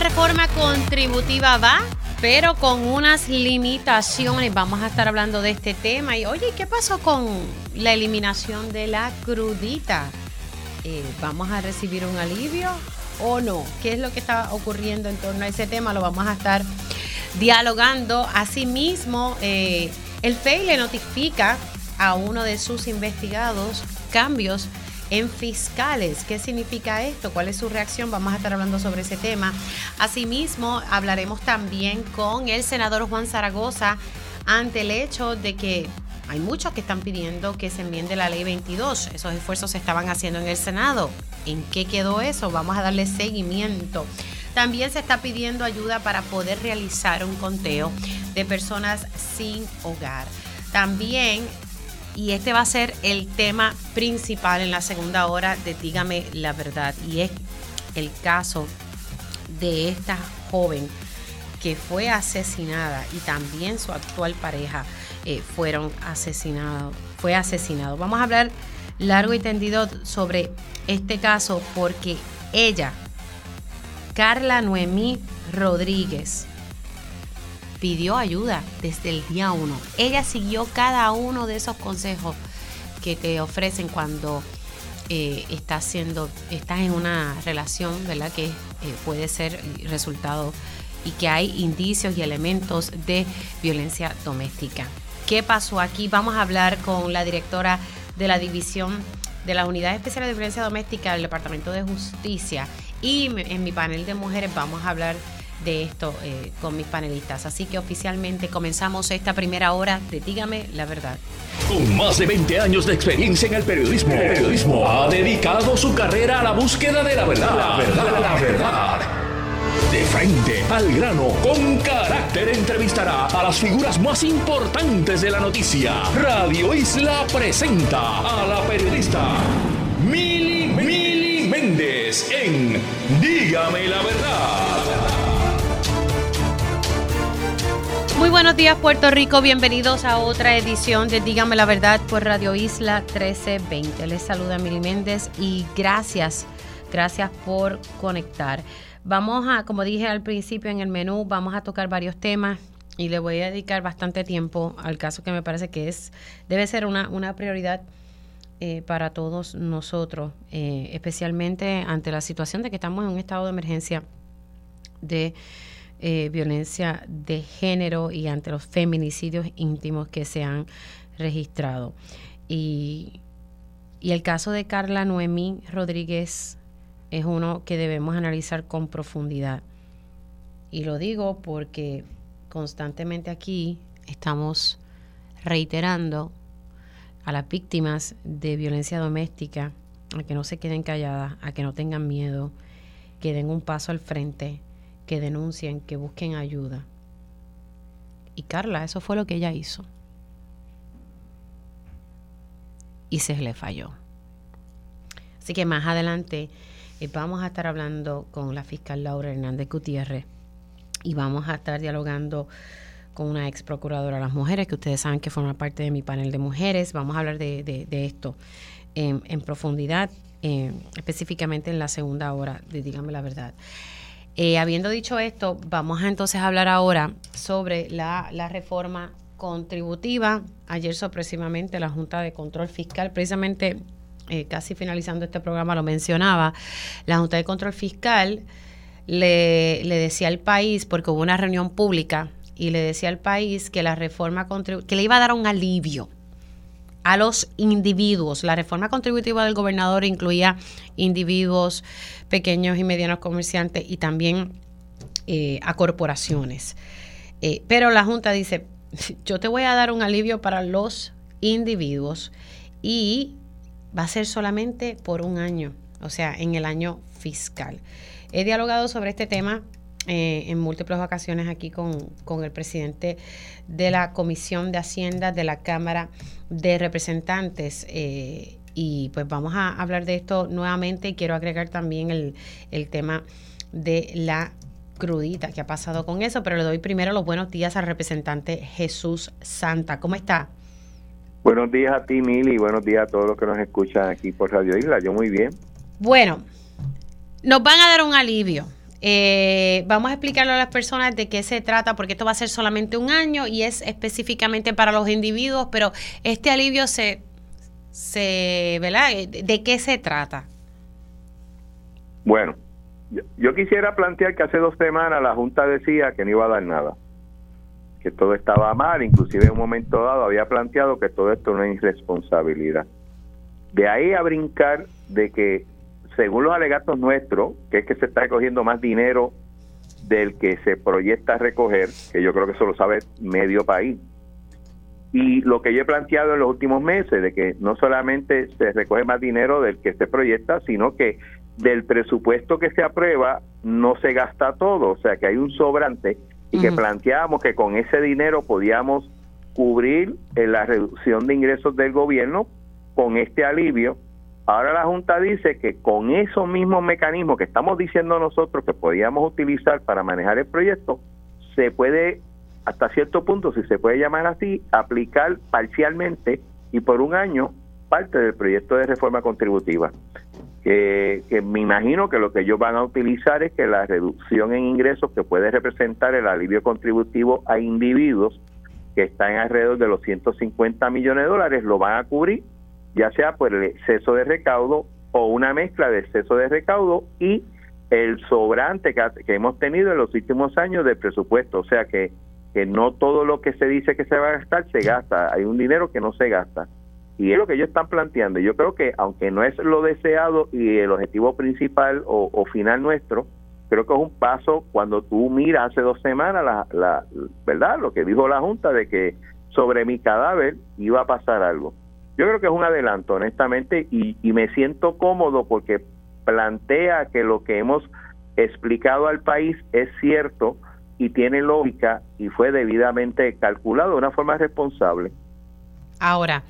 La reforma contributiva va, pero con unas limitaciones. Vamos a estar hablando de este tema. Y oye, ¿qué pasó con la eliminación de la crudita? Eh, ¿Vamos a recibir un alivio o no? ¿Qué es lo que está ocurriendo en torno a ese tema? Lo vamos a estar dialogando. Asimismo, eh, el FEI le notifica a uno de sus investigados cambios en fiscales. ¿Qué significa esto? ¿Cuál es su reacción? Vamos a estar hablando sobre ese tema. Asimismo, hablaremos también con el senador Juan Zaragoza ante el hecho de que hay muchos que están pidiendo que se enmiende la ley 22. Esos esfuerzos se estaban haciendo en el Senado. ¿En qué quedó eso? Vamos a darle seguimiento. También se está pidiendo ayuda para poder realizar un conteo de personas sin hogar. También y este va a ser el tema principal en la segunda hora de Dígame la verdad. Y es el caso de esta joven que fue asesinada y también su actual pareja eh, fueron asesinados. Fue asesinado. Vamos a hablar largo y tendido sobre este caso porque ella, Carla Noemí Rodríguez, pidió ayuda desde el día uno. Ella siguió cada uno de esos consejos que te ofrecen cuando eh, estás haciendo, estás en una relación, ¿verdad? Que eh, puede ser resultado y que hay indicios y elementos de violencia doméstica. ¿Qué pasó aquí? Vamos a hablar con la directora de la división de la Unidad Especial de Violencia Doméstica del Departamento de Justicia y en mi panel de mujeres vamos a hablar de esto eh, con mis panelistas. Así que oficialmente comenzamos esta primera hora de Dígame la verdad. Con más de 20 años de experiencia en el periodismo, el periodismo ha dedicado su carrera a la búsqueda de la verdad. La verdad, la verdad. De frente al grano, con carácter entrevistará a las figuras más importantes de la noticia. Radio Isla presenta a la periodista Mili, Mili Méndez en Dígame la verdad. Muy buenos días Puerto Rico, bienvenidos a otra edición de Dígame la Verdad por Radio Isla 1320. Les saluda Mili Méndez y gracias, gracias por conectar. Vamos a, como dije al principio en el menú, vamos a tocar varios temas y le voy a dedicar bastante tiempo al caso que me parece que es, debe ser una, una prioridad eh, para todos nosotros, eh, especialmente ante la situación de que estamos en un estado de emergencia de eh, violencia de género y ante los feminicidios íntimos que se han registrado. Y, y el caso de Carla Noemí Rodríguez es uno que debemos analizar con profundidad. Y lo digo porque constantemente aquí estamos reiterando a las víctimas de violencia doméstica a que no se queden calladas, a que no tengan miedo, que den un paso al frente, que denuncien, que busquen ayuda. Y Carla, eso fue lo que ella hizo. Y se le falló. Así que más adelante eh, vamos a estar hablando con la fiscal Laura Hernández Gutiérrez y vamos a estar dialogando con una ex procuradora de las mujeres, que ustedes saben que forma parte de mi panel de mujeres. Vamos a hablar de, esto en, profundidad, eh, específicamente en la segunda hora de Dígame la Verdad. Eh, habiendo dicho esto, vamos a entonces hablar ahora sobre la, reforma contributiva. Ayer sorpresivamente la Junta de Control Fiscal, precisamente eh, casi finalizando este programa lo mencionaba, la Junta de Control Fiscal le, le decía al país, porque hubo una reunión pública, y le decía al país que la reforma que le iba a dar un alivio a los individuos. La reforma contributiva del gobernador incluía individuos, pequeños y medianos comerciantes y también eh, a corporaciones. Eh, pero la Junta dice, yo te voy a dar un alivio para los individuos y va a ser solamente por un año, o sea, en el año fiscal. He dialogado sobre este tema eh, en múltiples ocasiones aquí con, con, el presidente de la Comisión de Hacienda de la Cámara de Representantes. Eh, y pues vamos a hablar de esto nuevamente y quiero agregar también el, el tema de la crudita que ha pasado con eso, pero le doy primero los buenos días al representante Jesús Santa. ¿Cómo está? Buenos días a ti, Mili, y buenos días a todos los que nos escuchan aquí por Radio Isla. Yo muy bien. Bueno, nos van a dar un alivio Eh, vamos a explicarle a las personas de qué se trata, porque esto va a ser solamente un año y es específicamente para los individuos, pero este alivio se, se ¿verdad? ¿De qué se trata? Bueno, yo quisiera plantear que hace dos semanas la Junta decía que no iba a dar nada, que todo estaba mal, inclusive en un momento dado había planteado que todo esto no es irresponsabilidad. De ahí a brincar de que según los alegatos nuestros, que es que se está recogiendo más dinero del que se proyecta recoger, que yo creo que eso lo sabe medio país. Y lo que yo he planteado en los últimos meses, de que no solamente se recoge más dinero del que se proyecta, sino que del presupuesto que se aprueba no se gasta todo, o sea que hay un sobrante y que planteábamos que con ese dinero podíamos cubrir eh, la reducción de ingresos del gobierno con este alivio Ahora la Junta dice que con esos mismos mecanismos que estamos diciendo nosotros que podíamos utilizar para manejar el proyecto, se puede, hasta cierto punto, si se puede llamar así, aplicar parcialmente y por un año parte del proyecto de reforma contributiva. Que, me imagino que lo que ellos van a utilizar es que la reducción en ingresos que puede representar el alivio contributivo a individuos que están alrededor de los 150 millones de dólares lo van a cubrir ya sea por el exceso de recaudo o una mezcla de exceso de recaudo y el sobrante que, hemos tenido en los últimos años de presupuesto. O sea que, que no todo lo que se dice que se va a gastar se gasta, hay un dinero que no se gasta. Y es lo que ellos están planteando. Yo creo que aunque no es lo deseado y el objetivo principal o, final nuestro, creo que es un paso cuando tú miras hace dos semanas la, la verdad lo que dijo la junta de que sobre mi cadáver iba a pasar algo yo creo que es un adelanto, honestamente, y, me siento cómodo porque plantea que lo que hemos explicado al país es cierto y tiene lógica y fue debidamente calculado de una forma responsable. Ahora,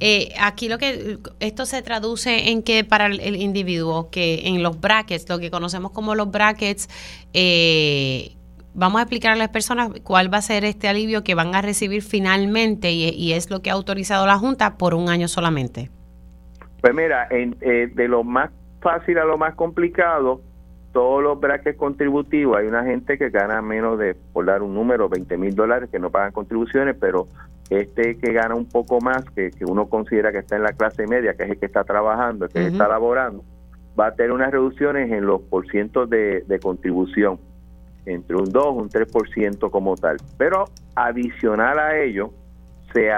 eh, aquí lo que esto se traduce en que para el, individuo, que en los brackets, lo que conocemos como los brackets, eh, vamos a explicar a las personas cuál va a ser este alivio que van a recibir finalmente y, es lo que ha autorizado la Junta por un año solamente. Pues mira, eh, de lo más fácil a lo más complicado, todos los brackets contributivos, hay una gente que gana menos de, por dar un número, 20 mil dólares que no pagan contribuciones, pero este que gana un poco más, que, uno considera que está en la clase media, que es el que está trabajando, que está laborando, va a tener unas reducciones en los porcientos de, de contribución entre un 2 un 3% como tal. Pero adicional a ello, se,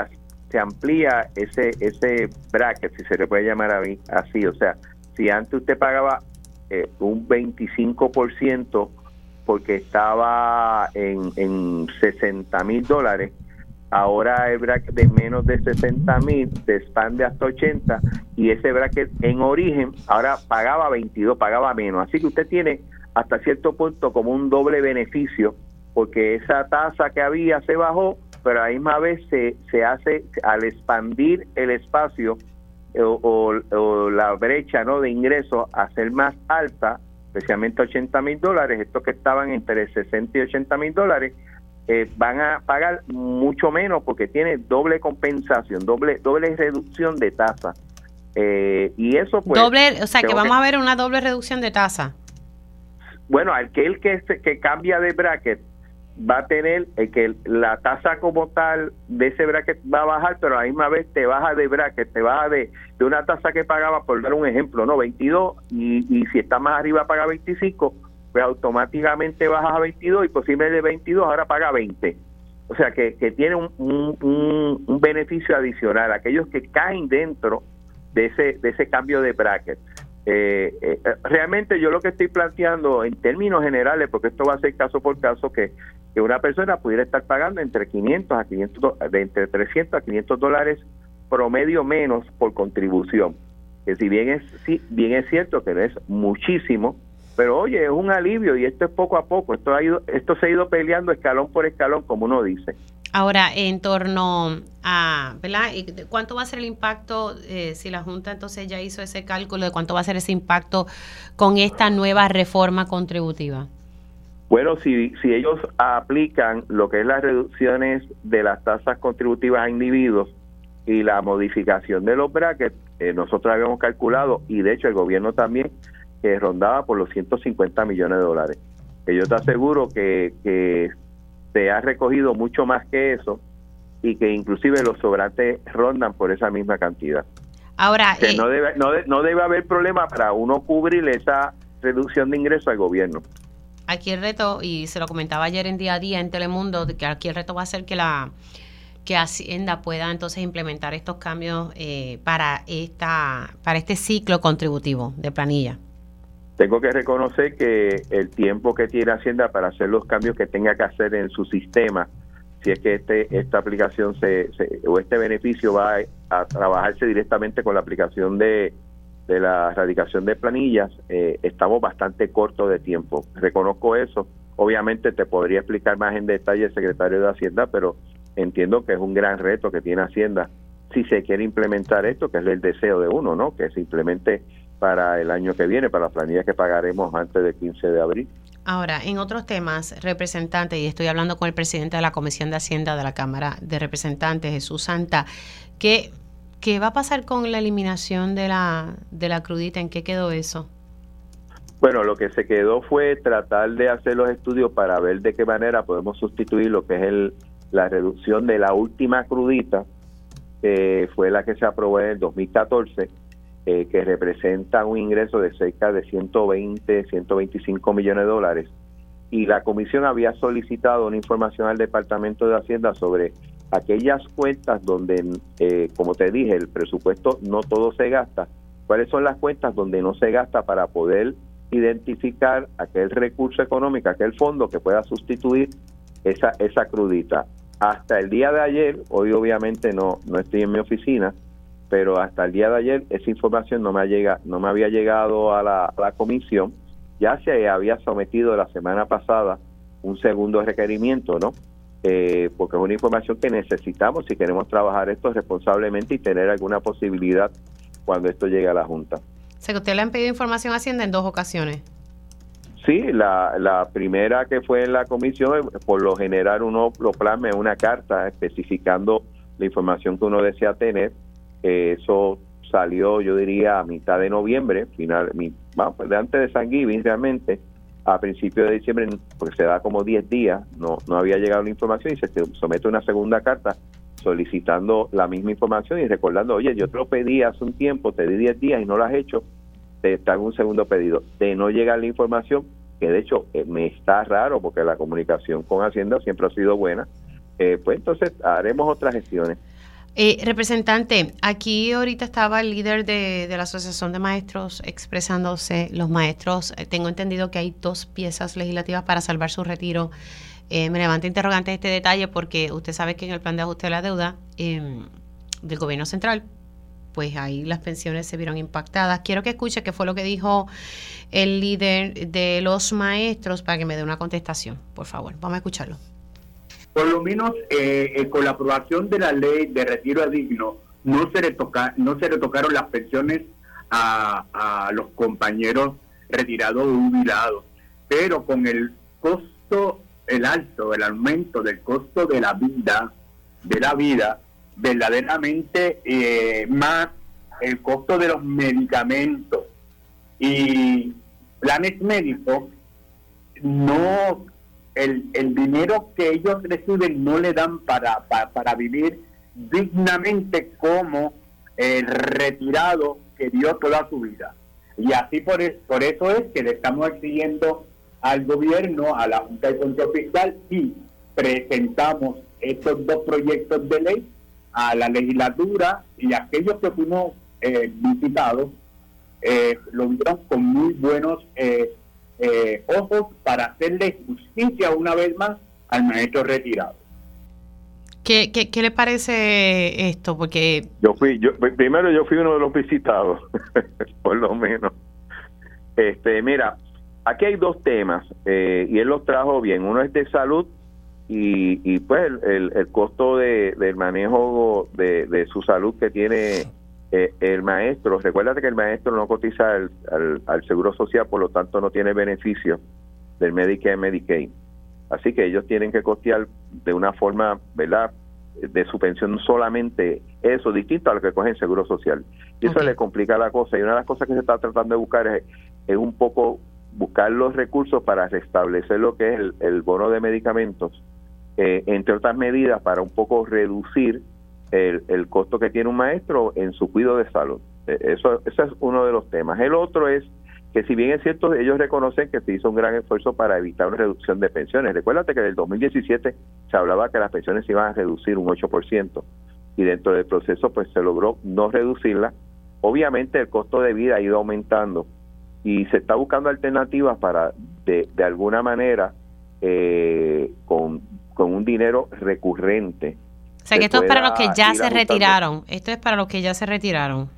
se amplía ese, ese bracket, si se le puede llamar así. O sea, si antes usted pagaba eh, un 25% porque estaba en, en 60 mil dólares, ahora el bracket de menos de 60 mil se expande hasta 80 y ese bracket en origen ahora pagaba 22, pagaba menos. Así que usted tiene hasta cierto punto como un doble beneficio, porque esa tasa que había se bajó, pero a la misma vez se, se hace al expandir el espacio eh, o, la brecha no de ingresos a ser más alta, especialmente 80 mil dólares, estos que estaban entre 60 y 80 mil dólares, eh, van a pagar mucho menos porque tiene doble compensación, doble doble reducción de tasa. Eh, y eso pues... Doble, o sea que vamos a ver una doble reducción de tasa bueno, aquel que, que cambia de bracket va a tener el que la tasa como tal de ese bracket va a bajar, pero a la misma vez te baja de bracket, te baja de, de una tasa que pagaba, por dar un ejemplo, no 22, y, y si está más arriba paga 25, pues automáticamente bajas a 22 y posiblemente de 22 ahora paga 20. O sea que, que tiene un, un, un beneficio adicional, aquellos que caen dentro de ese, de ese cambio de bracket. Eh, eh, realmente yo lo que estoy planteando en términos generales, porque esto va a ser caso por caso, que, que una persona pudiera estar pagando entre 500 a 500, de entre 300 a 500 dólares promedio menos por contribución. Que si bien es, sí, bien es cierto que no es muchísimo, pero oye, es un alivio y esto es poco a poco. Esto, ha ido, esto se ha ido peleando escalón por escalón, como uno dice. Ahora, en torno a, ¿verdad? ¿Cuánto va a ser el impacto eh, si la Junta entonces ya hizo ese cálculo de cuánto va a ser ese impacto con esta nueva reforma contributiva? Bueno, si, si ellos aplican lo que es las reducciones de las tasas contributivas a individuos y la modificación de los brackets, eh, nosotros habíamos calculado, y de hecho el gobierno también, que rondaba por los 150 millones de dólares. que yo te aseguro que, que se ha recogido mucho más que eso y que inclusive los sobrantes rondan por esa misma cantidad. Ahora, eh, no, debe, no, no debe haber problema para uno cubrir esa reducción de ingresos al gobierno. Aquí el reto, y se lo comentaba ayer en día a día en Telemundo, que aquí el reto va a ser que la que Hacienda pueda entonces implementar estos cambios eh, para esta para este ciclo contributivo de planilla. Tengo que reconocer que el tiempo que tiene Hacienda para hacer los cambios que tenga que hacer en su sistema si es que este, esta aplicación se, o este beneficio va a, trabajarse directamente con la aplicación de, de la erradicación de planillas, eh, estamos bastante cortos de tiempo. Reconozco eso. Obviamente te podría explicar más en detalle el secretario de Hacienda, pero entiendo que es un gran reto que tiene Hacienda si se quiere implementar esto, que es el deseo de uno, ¿no? Que se implemente para el año que viene, para las planillas que pagaremos antes del 15 de abril. Ahora, en otros temas, representante, y estoy hablando con el presidente de la Comisión de Hacienda de la Cámara de Representantes, Jesús Santa, ¿qué, qué va a pasar con la eliminación de la, de la crudita? ¿En qué quedó eso? Bueno, lo que se quedó fue tratar de hacer los estudios para ver de qué manera podemos sustituir lo que es el, la reducción de la última crudita, que fue la que se aprobó en el 2014 eh, que representa un ingreso de cerca de 120, 125 millones de dólares. Y la comisión había solicitado una información al Departamento de Hacienda sobre aquellas cuentas donde, eh, como te dije, el presupuesto no todo se gasta. ¿Cuáles son las cuentas donde no se gasta para poder identificar aquel recurso económico, aquel fondo que pueda sustituir esa, esa crudita? Hasta el día de ayer, hoy obviamente no, no estoy en mi oficina, pero hasta el día de ayer esa información no me, llega, no me había llegado a la, comisión. Ya se había sometido la semana pasada un segundo requerimiento, ¿no? Eh, porque es una información que necesitamos si queremos trabajar esto responsablemente y tener alguna posibilidad cuando esto llegue a la Junta. Que usted le han pedido información a Hacienda en dos ocasiones. Sí, la, la primera que fue en la comisión, por lo general uno lo plasma en una carta especificando la información que uno desea tener eso salió, yo diría, a mitad de noviembre, final, mi, pues, antes de San Giving realmente, a principios de diciembre, porque se da como 10 días, no, no había llegado la información y se somete una segunda carta solicitando la misma información y recordando, oye, yo te lo pedí hace un tiempo, te di 10 días y no lo has hecho, te está un segundo pedido. De no llegar la información, que de hecho eh, me está raro porque la comunicación con Hacienda siempre ha sido buena, eh, pues entonces haremos otras gestiones. Eh, representante, aquí ahorita estaba el líder de, la Asociación de Maestros expresándose. Los maestros, eh, tengo entendido que hay dos piezas legislativas para salvar su retiro. Eh, me levanta interrogante este detalle porque usted sabe que en el plan de ajuste de la deuda em, del gobierno central, pues ahí las pensiones se vieron impactadas. Quiero que escuche qué fue lo que dijo el líder de los maestros para que me dé una contestación, por favor. Vamos a escucharlo por lo menos eh, eh, con la aprobación de la ley de retiro digno, no se, retoca, no se retocaron las pensiones a, los compañeros retirados o jubilados, pero con el costo, el alto, el aumento del costo de la vida, de la vida, verdaderamente eh, más el costo de los medicamentos. Y planes médicos no el, el dinero que ellos reciben no le dan para, para, vivir dignamente como el retirado que dio toda su vida. Y así por, por eso es que le estamos exigiendo al gobierno, a la Junta de Control Fiscal y presentamos estos dos proyectos de ley a la legislatura y aquellos que fuimos eh, visitados eh, lo vieron con muy buenos eh, eh, ojos para hacerle justicia una vez más al maestro retirado. ¿Qué, qué, le parece esto? Porque yo fui, yo primero yo fui uno de los visitados, por lo menos. Este, mira, aquí hay dos temas eh, y él los trajo bien. Uno es de salud y, y pues el, el, costo de, del manejo de, de su salud que tiene eh, el maestro, recuérdate que el maestro no cotiza al, al, seguro social, por lo tanto no tiene beneficio del Medicare Medicaid. Así que ellos tienen que costear de una forma, ¿verdad? De su pensión solamente eso, distinto a lo que coge el seguro social. Y eso le complica la cosa. Y una de las cosas que se está tratando de buscar es, es un poco buscar los recursos para restablecer lo que es el, bono de medicamentos, eh, entre otras medidas para un poco reducir el, el, costo que tiene un maestro en su cuidado de salud. Eh, eso, ese es uno de los temas. El otro es que si bien es cierto, ellos reconocen que se hizo un gran esfuerzo para evitar una reducción de pensiones. Recuérdate que en el 2017 se hablaba que las pensiones se iban a reducir un 8% y dentro del proceso pues se logró no reducirla. Obviamente el costo de vida ha ido aumentando y se está buscando alternativas para de, de alguna manera eh, con, con un dinero recurrente. O sea que esto es para los que ya se retiraron. Esto es para los que ya se retiraron.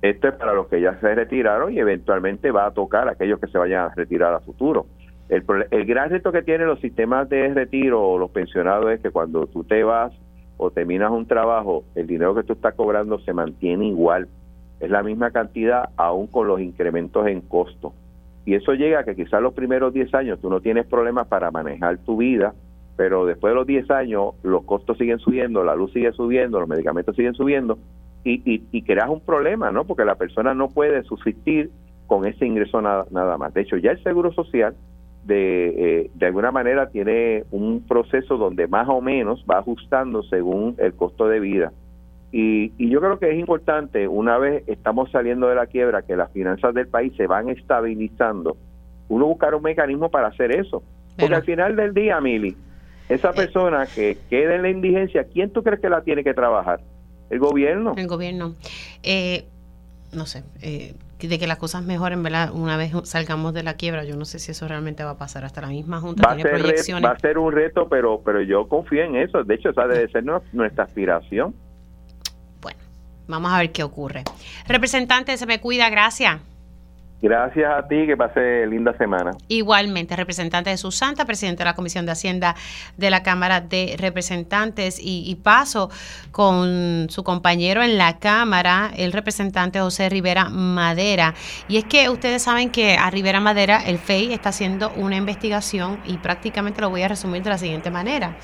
Esto es para los que ya se retiraron y eventualmente va a tocar a aquellos que se vayan a retirar a futuro. El, el gran reto que tienen los sistemas de retiro o los pensionados es que cuando tú te vas o terminas un trabajo, el dinero que tú estás cobrando se mantiene igual. Es la misma cantidad aún con los incrementos en costo. Y eso llega a que quizás los primeros 10 años tú no tienes problemas para manejar tu vida, pero después de los 10 años los costos siguen subiendo, la luz sigue subiendo, los medicamentos siguen subiendo y, y, creas un problema, ¿no? Porque la persona no puede subsistir con ese ingreso nada, nada más. De hecho, ya el Seguro Social de, eh, de alguna manera tiene un proceso donde más o menos va ajustando según el costo de vida. Y, y, yo creo que es importante, una vez estamos saliendo de la quiebra, que las finanzas del país se van estabilizando, uno buscar un mecanismo para hacer eso. Porque al final del día, Mili, esa eh. persona que queda en la indigencia, ¿quién tú crees que la tiene que trabajar? El gobierno. El gobierno. Eh, no sé, eh, de que las cosas mejoren, ¿verdad? Una vez salgamos de la quiebra, yo no sé si eso realmente va a pasar. Hasta la misma Junta va tiene proyecciones. va a ser un reto, pero, pero yo confío en eso. De hecho, esa debe ser nuestra aspiración. Bueno, vamos a ver qué ocurre. Representante, se me cuida, gracias. Gracias a ti, que pase linda semana. Igualmente, representante de Susanta, presidente de la Comisión de Hacienda de la Cámara de Representantes, y, paso con su compañero en la Cámara, el representante José Rivera Madera. Y es que ustedes saben que a Rivera Madera, el FEI, está haciendo una investigación y prácticamente lo voy a resumir de la siguiente manera.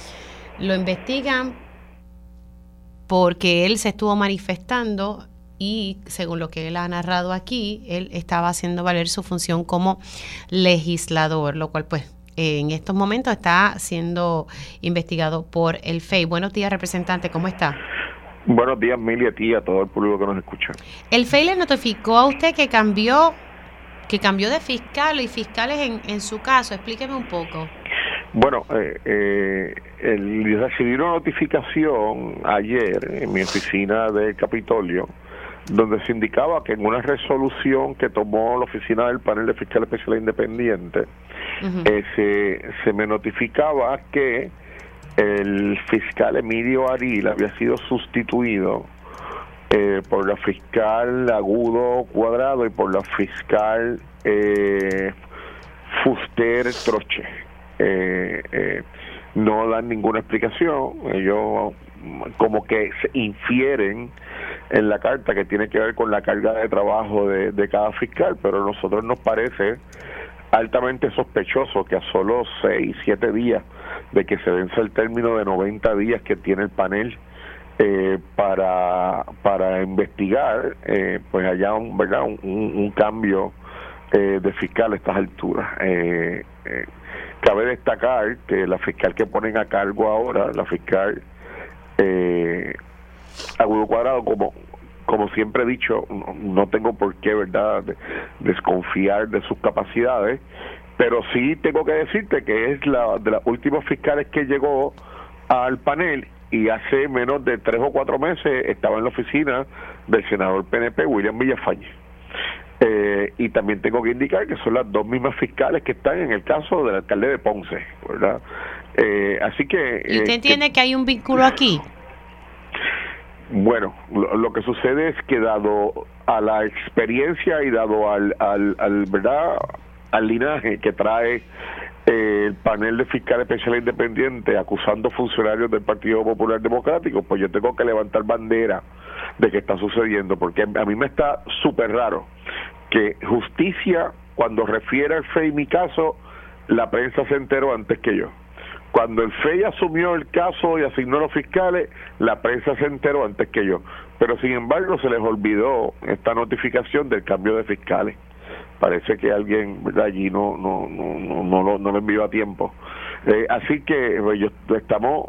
Lo investigan porque él se estuvo manifestando y según lo que él ha narrado aquí, él estaba haciendo valer su función como legislador, lo cual pues en estos momentos está siendo investigado por el FEI. Buenos días, representante, ¿cómo está? Buenos días, Mili, a ti y a todo el público que nos escucha. El FEI le notificó a usted que cambió que cambió de fiscal y fiscales en, en su caso. Explíqueme un poco. Bueno, eh, eh, el, recibí una notificación ayer en mi oficina del Capitolio donde se indicaba que en una resolución que tomó la oficina del panel de fiscal especial independiente, eh, se, me notificaba que el fiscal Emilio Aril había sido sustituido eh, por la fiscal Agudo Cuadrado y por la fiscal eh, Fuster Troche. Eh, no dan ninguna explicación, ellos como que se infieren en la carta que tiene que ver con la carga de trabajo de, cada fiscal, pero a nosotros nos parece altamente sospechoso que a solo seis, siete días de que se vence el término de 90 días que tiene el panel eh, para, para investigar, eh, pues haya un, ¿verdad? un, cambio eh, de fiscal a estas alturas. cabe destacar que la fiscal que ponen a cargo ahora, la fiscal eh, Agudo Cuadrado, como, como siempre he dicho, no, tengo por qué, ¿verdad?, desconfiar de sus capacidades, pero sí tengo que decirte que es la de las últimas fiscales que llegó al panel y hace menos de tres o cuatro meses estaba en la oficina del senador PNP William Villafañe. Eh, y también tengo que indicar que son las dos mismas fiscales que están en el caso del alcalde de Ponce, ¿verdad? Eh, así que... ¿Y usted eh, entiende que hay un vínculo aquí? Bueno, lo, que sucede es que dado a la experiencia y dado al, al, verdad al linaje que trae eh, el panel de fiscales especiales independientes acusando funcionarios del Partido Popular Democrático, pues yo tengo que levantar bandera de que está sucediendo, porque a mí me está súper raro que justicia, cuando refiere al FEI mi caso, la prensa se enteró antes que yo. Cuando el FEI asumió el caso y asignó a los fiscales, la prensa se enteró antes que yo. Pero sin embargo se les olvidó esta notificación del cambio de fiscales. parece que alguien allí no no no no, no, lo, no lo envió a tiempo. Eh, así que pues, yo, estamos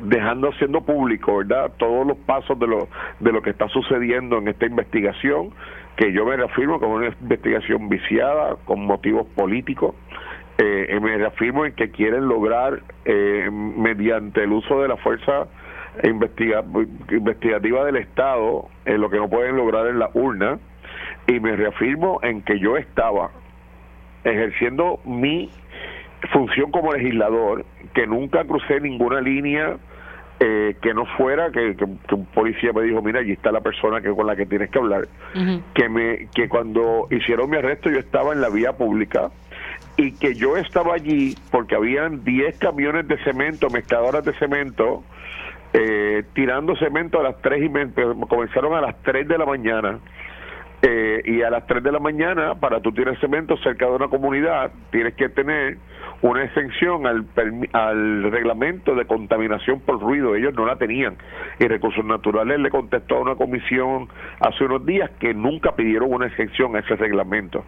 dejando siendo público, ¿verdad? Todos los pasos de lo, de lo que está sucediendo en esta investigación, que yo me reafirmo como una investigación viciada, con motivos políticos. Eh, me reafirmo en que quieren lograr, eh, mediante el uso de la fuerza investigativa del Estado, en lo que no pueden lograr en la urna, y me reafirmo en que yo estaba ejerciendo mi función como legislador, que nunca crucé ninguna línea eh, que no fuera que, un policía me dijo mira allí está la persona que con la que tienes que hablar que me que cuando hicieron mi arresto yo estaba en la vía pública y que yo estaba allí porque habían 10 camiones de cemento mezcladoras de cemento eh, tirando cemento a las 3 y me, comenzaron a las 3 de la mañana eh, y a las 3 de la mañana, para tú tener cemento cerca de una comunidad, tienes que tener una exención al, al reglamento de contaminación por ruido. Ellos no la tenían. Y Recursos Naturales le contestó a una comisión hace unos días que nunca pidieron una exención a ese reglamento.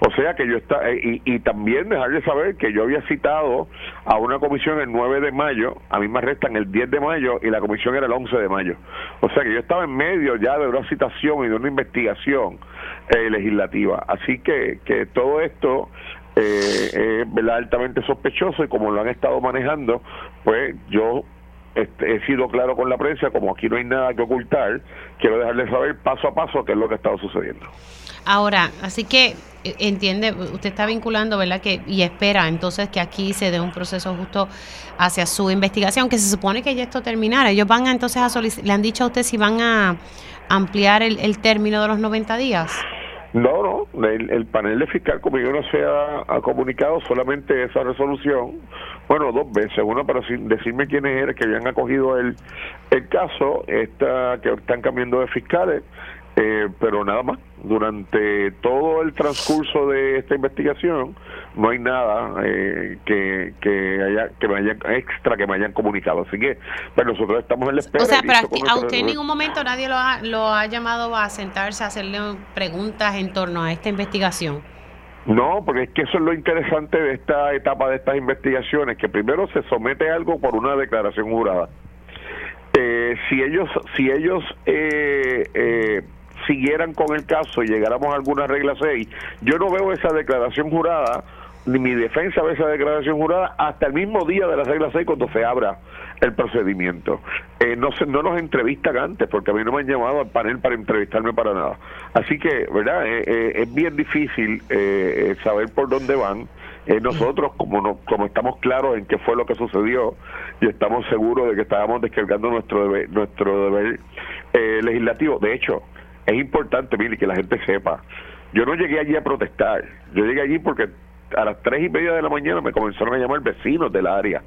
O sea que yo está eh, y, y también dejarle saber que yo había citado a una comisión el 9 de mayo, a mí me restan el 10 de mayo y la comisión era el 11 de mayo. O sea que yo estaba en medio ya de una citación y de una investigación eh, legislativa. Así que, que todo esto eh, es altamente sospechoso y como lo han estado manejando, pues yo este, he sido claro con la prensa, como aquí no hay nada que ocultar, quiero dejarles saber paso a paso qué es lo que ha estado sucediendo. Ahora, así que eh, entiende, usted está vinculando, ¿verdad? Que y espera entonces que aquí se dé un proceso justo hacia su investigación, que se supone que ya esto terminara. Ellos van a, entonces a solicitar, le han dicho a usted si van a ampliar el, el término de los 90 días. No, no, el, panel de fiscal conmigo no se ha, comunicado solamente esa resolución, bueno, dos veces, una para decirme quiénes eran que habían acogido el, el caso, esta, que están cambiando de fiscales, eh, pero nada más. Durante todo el transcurso de esta investigación no hay nada eh, que, que haya que me hayan extra que me hayan comunicado. Así que pues, nosotros estamos en la espera. O sea, pero a usted en ningún momento nadie lo ha, lo ha llamado a sentarse a hacerle preguntas en torno a esta investigación. No, porque es que eso es lo interesante de esta etapa de estas investigaciones, que primero se somete algo por una declaración jurada. Eh, si ellos, si ellos eh, eh, siguieran con el caso y llegáramos a alguna regla 6, yo no veo esa declaración jurada, ni mi defensa ve esa declaración jurada hasta el mismo día de la regla 6 cuando se abra el procedimiento. Eh, no, se, no nos entrevistan antes, porque a mí no me han llamado al panel para entrevistarme para nada. Así que, ¿verdad? Eh, eh, es bien difícil saber por dónde van. nosotros, como no, como estamos claros en qué fue lo que sucedió y estamos seguros de que estábamos descargando nuestro deber, nuestro deber legislativo. De hecho, es importante, mire, que la gente sepa. Yo no llegué allí a protestar. Yo llegué allí porque a las tres y media de la mañana me comenzaron a llamar vecinos del área.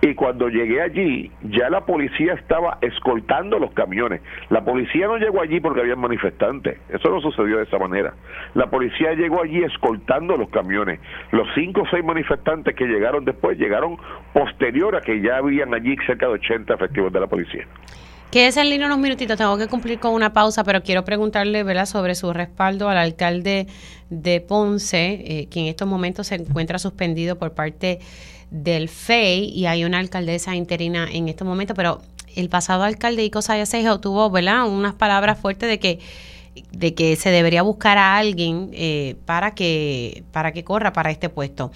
Y cuando llegué allí, ya la policía estaba escoltando los camiones. La policía no llegó allí porque había manifestantes. Eso no sucedió de esa manera. La policía llegó allí escoltando los camiones. Los cinco o seis manifestantes que llegaron después llegaron posterior a que ya habían allí cerca de 80 efectivos de la policía. Quédese en línea unos minutitos, tengo que cumplir con una pausa, pero quiero preguntarle ¿verdad? sobre su respaldo al alcalde de Ponce, eh, que en estos momentos se encuentra suspendido por parte del FEI y hay una alcaldesa interina en estos momentos, pero el pasado alcalde Ico Sayasejo tuvo ¿verdad? unas palabras fuertes de que de que se debería buscar a alguien eh, para que para que corra para este puesto.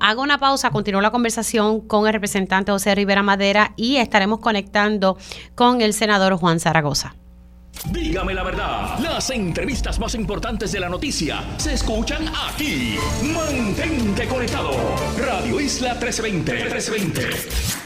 Hago una pausa, continúo la conversación con el representante José Rivera Madera y estaremos conectando con el senador Juan Zaragoza. Dígame la verdad, las entrevistas más importantes de la noticia se escuchan aquí. Mantente conectado. Radio Isla 1320. 1320.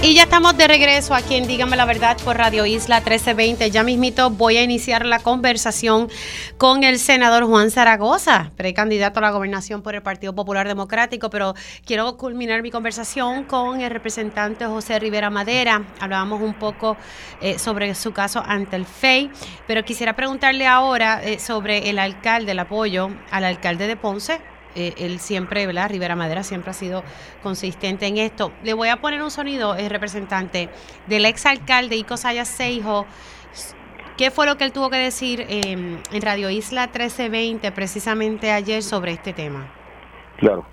Y ya estamos de regreso aquí en Dígame la Verdad por Radio Isla 1320. Ya mismito voy a iniciar la conversación con el senador Juan Zaragoza, precandidato a la gobernación por el Partido Popular Democrático, pero quiero culminar mi conversación con el representante José Rivera Madera. Hablábamos un poco eh, sobre su caso ante el FEI, pero quisiera preguntarle ahora eh, sobre el alcalde, el apoyo al alcalde de Ponce, eh, él siempre, ¿verdad? Rivera Madera siempre ha sido consistente en esto. Le voy a poner un sonido, el representante del exalcalde Ico Sayas Seijo. ¿Qué fue lo que él tuvo que decir en Radio Isla 1320 precisamente ayer sobre este tema? Claro.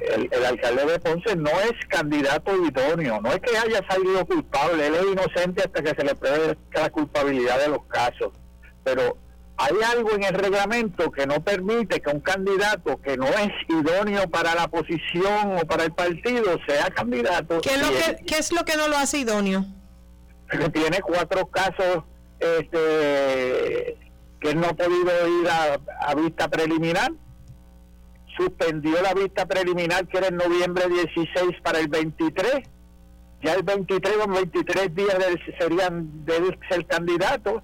El, el, alcalde de Ponce no es candidato idóneo, no es que haya salido culpable, él es inocente hasta que se le pruebe la culpabilidad de los casos, pero hay algo en el reglamento que no permite que un candidato que no es idóneo para la posición o para el partido sea candidato. ¿Qué es lo, que, ¿qué es lo que no lo hace idóneo? Que tiene cuatro casos este, que no ha podido ir a, vista preliminar. Suspendió la vista preliminar que era en noviembre 16 para el 23. Ya el 23 o 23 días serían de ser candidato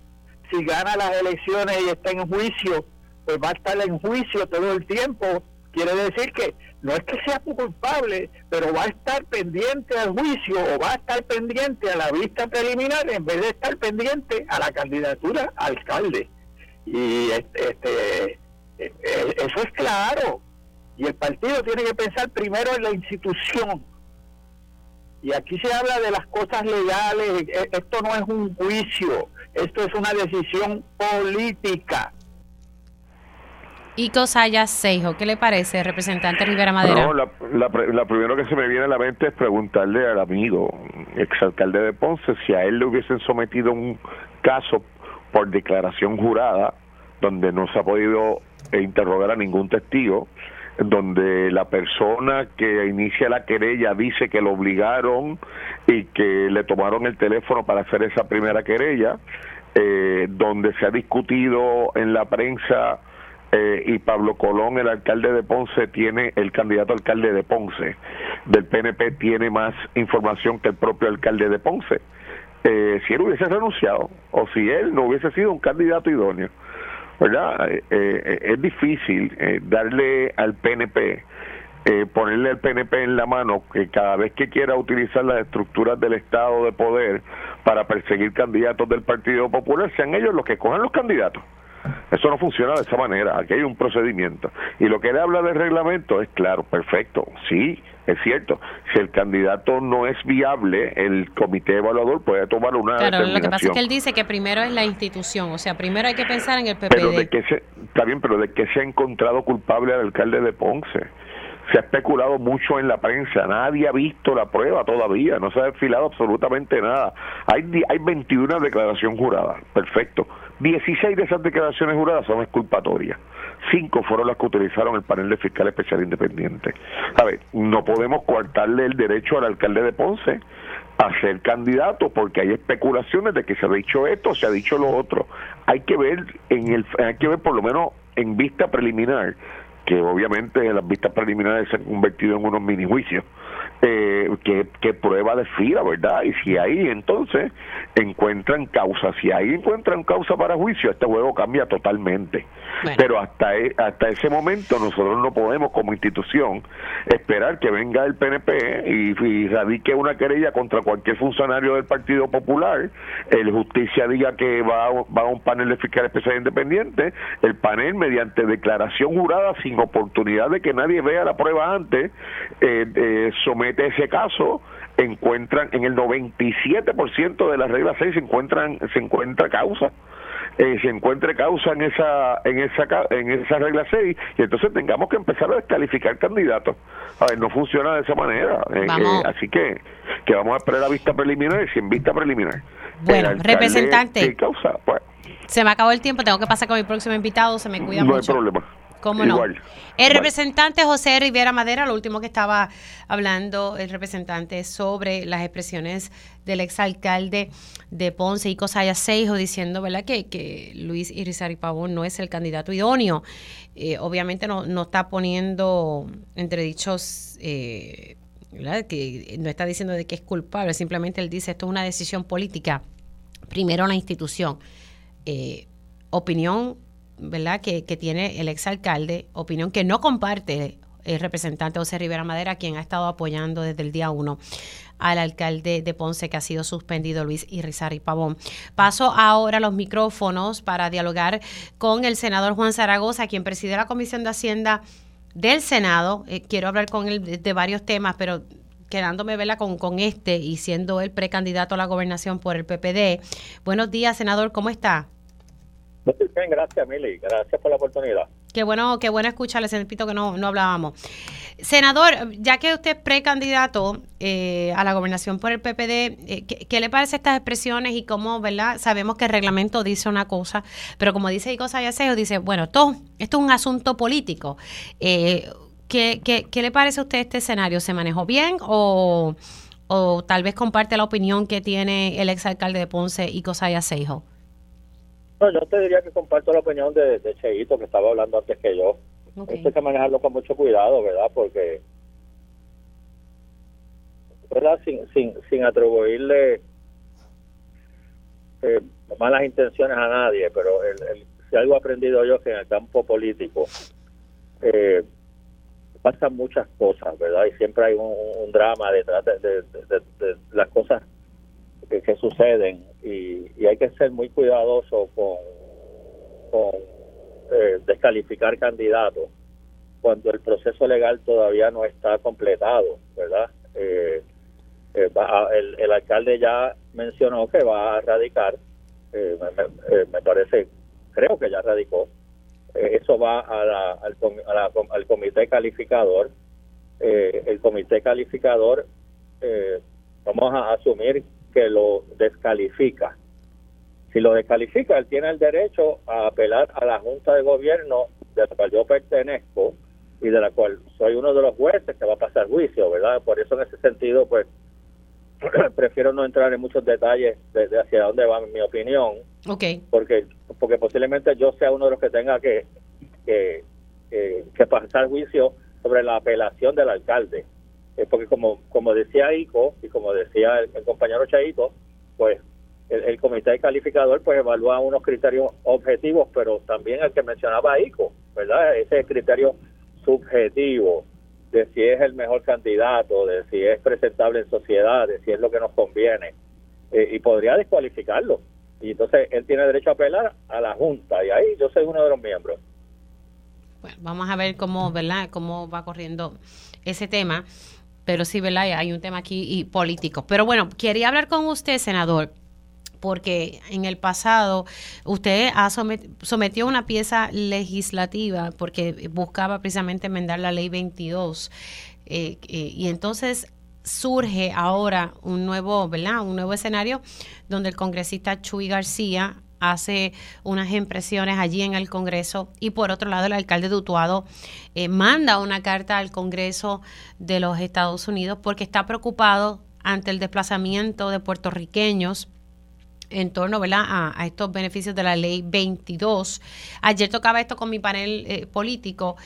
si gana las elecciones y está en juicio, pues va a estar en juicio todo el tiempo. Quiere decir que no es que sea culpable, pero va a estar pendiente al juicio o va a estar pendiente a la vista preliminar en vez de estar pendiente a la candidatura alcalde. Y este, este eh, eh, eso es claro. Y el partido tiene que pensar primero en la institución. Y aquí se habla de las cosas legales. E, esto no es un juicio esto es una decisión política. Y Cosaya Seijo, ¿qué le parece, representante Rivera Madera? No, la, la, primero que se me viene a la mente es preguntarle al amigo, exalcalde de Ponce, si a él le hubiesen sometido un caso por declaración jurada, donde no se ha podido interrogar a ningún testigo, donde la persona que inicia la querella dice que lo obligaron y que le tomaron el teléfono para hacer esa primera querella, eh, donde se ha discutido en la prensa eh, y Pablo Colón, el alcalde de Ponce, tiene, el candidato alcalde de Ponce del PNP, tiene más información que el propio alcalde de Ponce. Eh, si él hubiese renunciado o si él no hubiese sido un candidato idóneo, ¿verdad? Eh, eh, es difícil eh, darle al PNP, ponerle al PNP en la mano que cada vez que quiera utilizar las estructuras del Estado de poder para perseguir candidatos del Partido Popular, sean ellos los que cojan los candidatos. Eso no funciona de esa manera. Aquí hay un procedimiento. Y lo que él habla del reglamento es claro, perfecto. Sí, es cierto. Si el candidato no es viable, el comité evaluador puede tomar una claro, lo que pasa es que él dice que primero es la institución. O sea, primero hay que pensar en el PPD. Pero de que se, está bien, pero de que se ha encontrado culpable al alcalde de Ponce se ha especulado mucho en la prensa, nadie ha visto la prueba todavía, no se ha desfilado absolutamente nada. Hay, hay 21 declaraciones juradas, perfecto. 16 de esas declaraciones juradas son exculpatorias. Cinco fueron las que utilizaron el panel de fiscal especial independiente. A ver, no podemos coartarle el derecho al alcalde de Ponce a ser candidato porque hay especulaciones de que se ha dicho esto, se ha dicho lo otro. Hay que ver en el hay que ver por lo menos en vista preliminar que obviamente las vistas preliminares se han convertido en unos mini juicios, eh, que, prueba de fila, ¿verdad? Y si ahí entonces encuentran causa, si ahí encuentran causa para juicio, este juego cambia totalmente. Pero hasta, e, hasta ese momento nosotros no podemos como institución esperar que venga el PNP y, y radique una querella contra cualquier funcionario del Partido Popular, el justicia diga que va, va a un panel de fiscal especial independiente, el panel mediante declaración jurada sin oportunidad de que nadie vea la prueba antes, eh, eh somete ese caso encuentran en el 97% de las reglas 6 se encuentran se encuentra causa eh, se encuentre causa en esa en esa en esa regla 6 y entonces tengamos que empezar a descalificar candidatos. A ver, no funciona de esa manera. Eh, eh, así que que vamos a esperar la vista preliminar y sin vista preliminar. Bueno, representante. Causa? Pues, se me acabó el tiempo, tengo que pasar con mi próximo invitado, se me cuida mucho. No hay problema. ¿Cómo no? El representante José Rivera Madera, lo último que estaba hablando el representante sobre las expresiones del exalcalde de Ponce, y Cosaya Seijo, diciendo ¿verdad? Que, que Luis Irizarry Pavón no es el candidato idóneo. Eh, obviamente no, no está poniendo entre dichos eh, que no está diciendo de que es culpable, simplemente él dice esto es una decisión política. Primero la institución. Eh, opinión, ¿verdad?, que, tiene el exalcalde, opinión que no comparte el representante José Rivera Madera, quien ha estado apoyando desde el día uno al alcalde de Ponce que ha sido suspendido, Luis Irizarry Pavón. Paso ahora los micrófonos para dialogar con el senador Juan Zaragoza, quien preside la Comisión de Hacienda del Senado. Eh, quiero hablar con él de, varios temas, pero quedándome vela con, con este y siendo el precandidato a la gobernación por el PPD. Buenos días, senador, ¿cómo está? Gracias, Mili. Gracias por la oportunidad. Qué bueno, qué bueno escucharle, repito que no, no hablábamos. Senador, ya que usted es precandidato eh, a la gobernación por el PPD, eh, ¿qué, le parece estas expresiones y cómo, verdad? Sabemos que el reglamento dice una cosa, pero como dice Ico Sayaseo, dice, bueno, esto, esto es un asunto político. Eh, ¿qué, le parece a usted este escenario? ¿Se manejó bien o, o tal vez comparte la opinión que tiene el exalcalde de Ponce, Ico Sayaseo? No, yo te diría que comparto la opinión de, de Cheito, que estaba hablando antes que yo. Esto hay que manejarlo con mucho cuidado, ¿verdad? Porque, ¿verdad? Sin, sin, sin atribuirle eh, malas intenciones a nadie, pero el, si algo he aprendido yo que en el campo político eh, pasan muchas cosas, ¿verdad? Y siempre hay un, drama detrás de, las cosas que, suceden y, y, hay que ser muy cuidadoso con, eh, descalificar candidatos cuando el proceso legal todavía no está completado, ¿verdad? Eh, eh, el, alcalde ya mencionó que va a radicar, me, parece, creo que ya radicó, eso va a al, al, comité calificador. el comité calificador, vamos a asumir que lo descalifica si lo descalifica, él tiene el derecho a apelar a la Junta de Gobierno de la cual yo pertenezco y de la cual soy uno de los jueces que va a pasar juicio, ¿verdad? Por eso en ese sentido, pues, prefiero no entrar en muchos detalles de, hacia dónde va mi opinión. Porque, porque posiblemente yo sea uno de los que tenga que, que, pasar juicio sobre la apelación del alcalde. Eh, porque como, como decía Ico y como decía el, el compañero Chaito, pues el, comité calificador pues evalúa unos criterios objetivos, pero también el que mencionaba ICO, ¿verdad? Ese criterio subjetivo de si es el mejor candidato, de si es presentable en sociedad, de si es lo que nos conviene, eh, y podría descualificarlo. Y entonces él tiene derecho a apelar a la Junta, y ahí yo soy uno de los miembros. Bueno, vamos a ver cómo, ¿verdad? Cómo va corriendo ese tema. Pero sí, ¿verdad? Hay un tema aquí y político. Pero bueno, quería hablar con usted, senador porque en el pasado usted sometió una pieza legislativa porque buscaba precisamente enmendar la ley 22 eh, eh, y entonces surge ahora un nuevo, ¿verdad? Un nuevo escenario donde el congresista Chuy García hace unas impresiones allí en el Congreso y por otro lado el alcalde de Utuado eh, manda una carta al Congreso de los Estados Unidos porque está preocupado ante el desplazamiento de puertorriqueños en torno ¿verdad? A, estos beneficios de la ley 22. Ayer tocaba esto con mi panel eh, político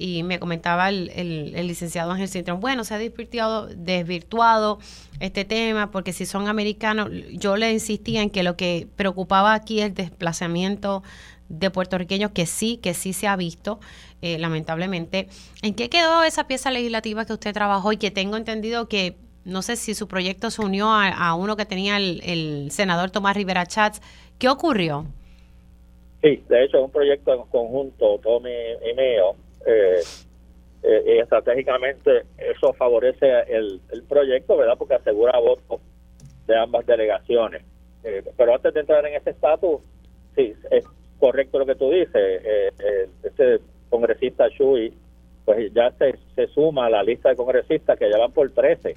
y me comentaba el, el, licenciado Ángel Cintrón, bueno, se ha desvirtuado, desvirtuado este tema porque si son americanos, yo le insistía en que lo que preocupaba aquí es el desplazamiento de puertorriqueños, que sí, que sí se ha visto, eh, lamentablemente. ¿En qué quedó esa pieza legislativa que usted trabajó y que tengo entendido que no sé si su proyecto se unió a, uno que tenía el, senador Tomás Rivera Chats. ¿Qué ocurrió? Sí, de hecho es un proyecto en conjunto, Tommy y mío. Eh, eh, estratégicamente eso favorece el, proyecto, ¿verdad? Porque asegura votos de ambas delegaciones. Eh, pero antes de entrar en ese estatus, sí, es correcto lo que tú dices. este congresista Shui, pues ya se, se suma a la lista de congresistas que ya van por 13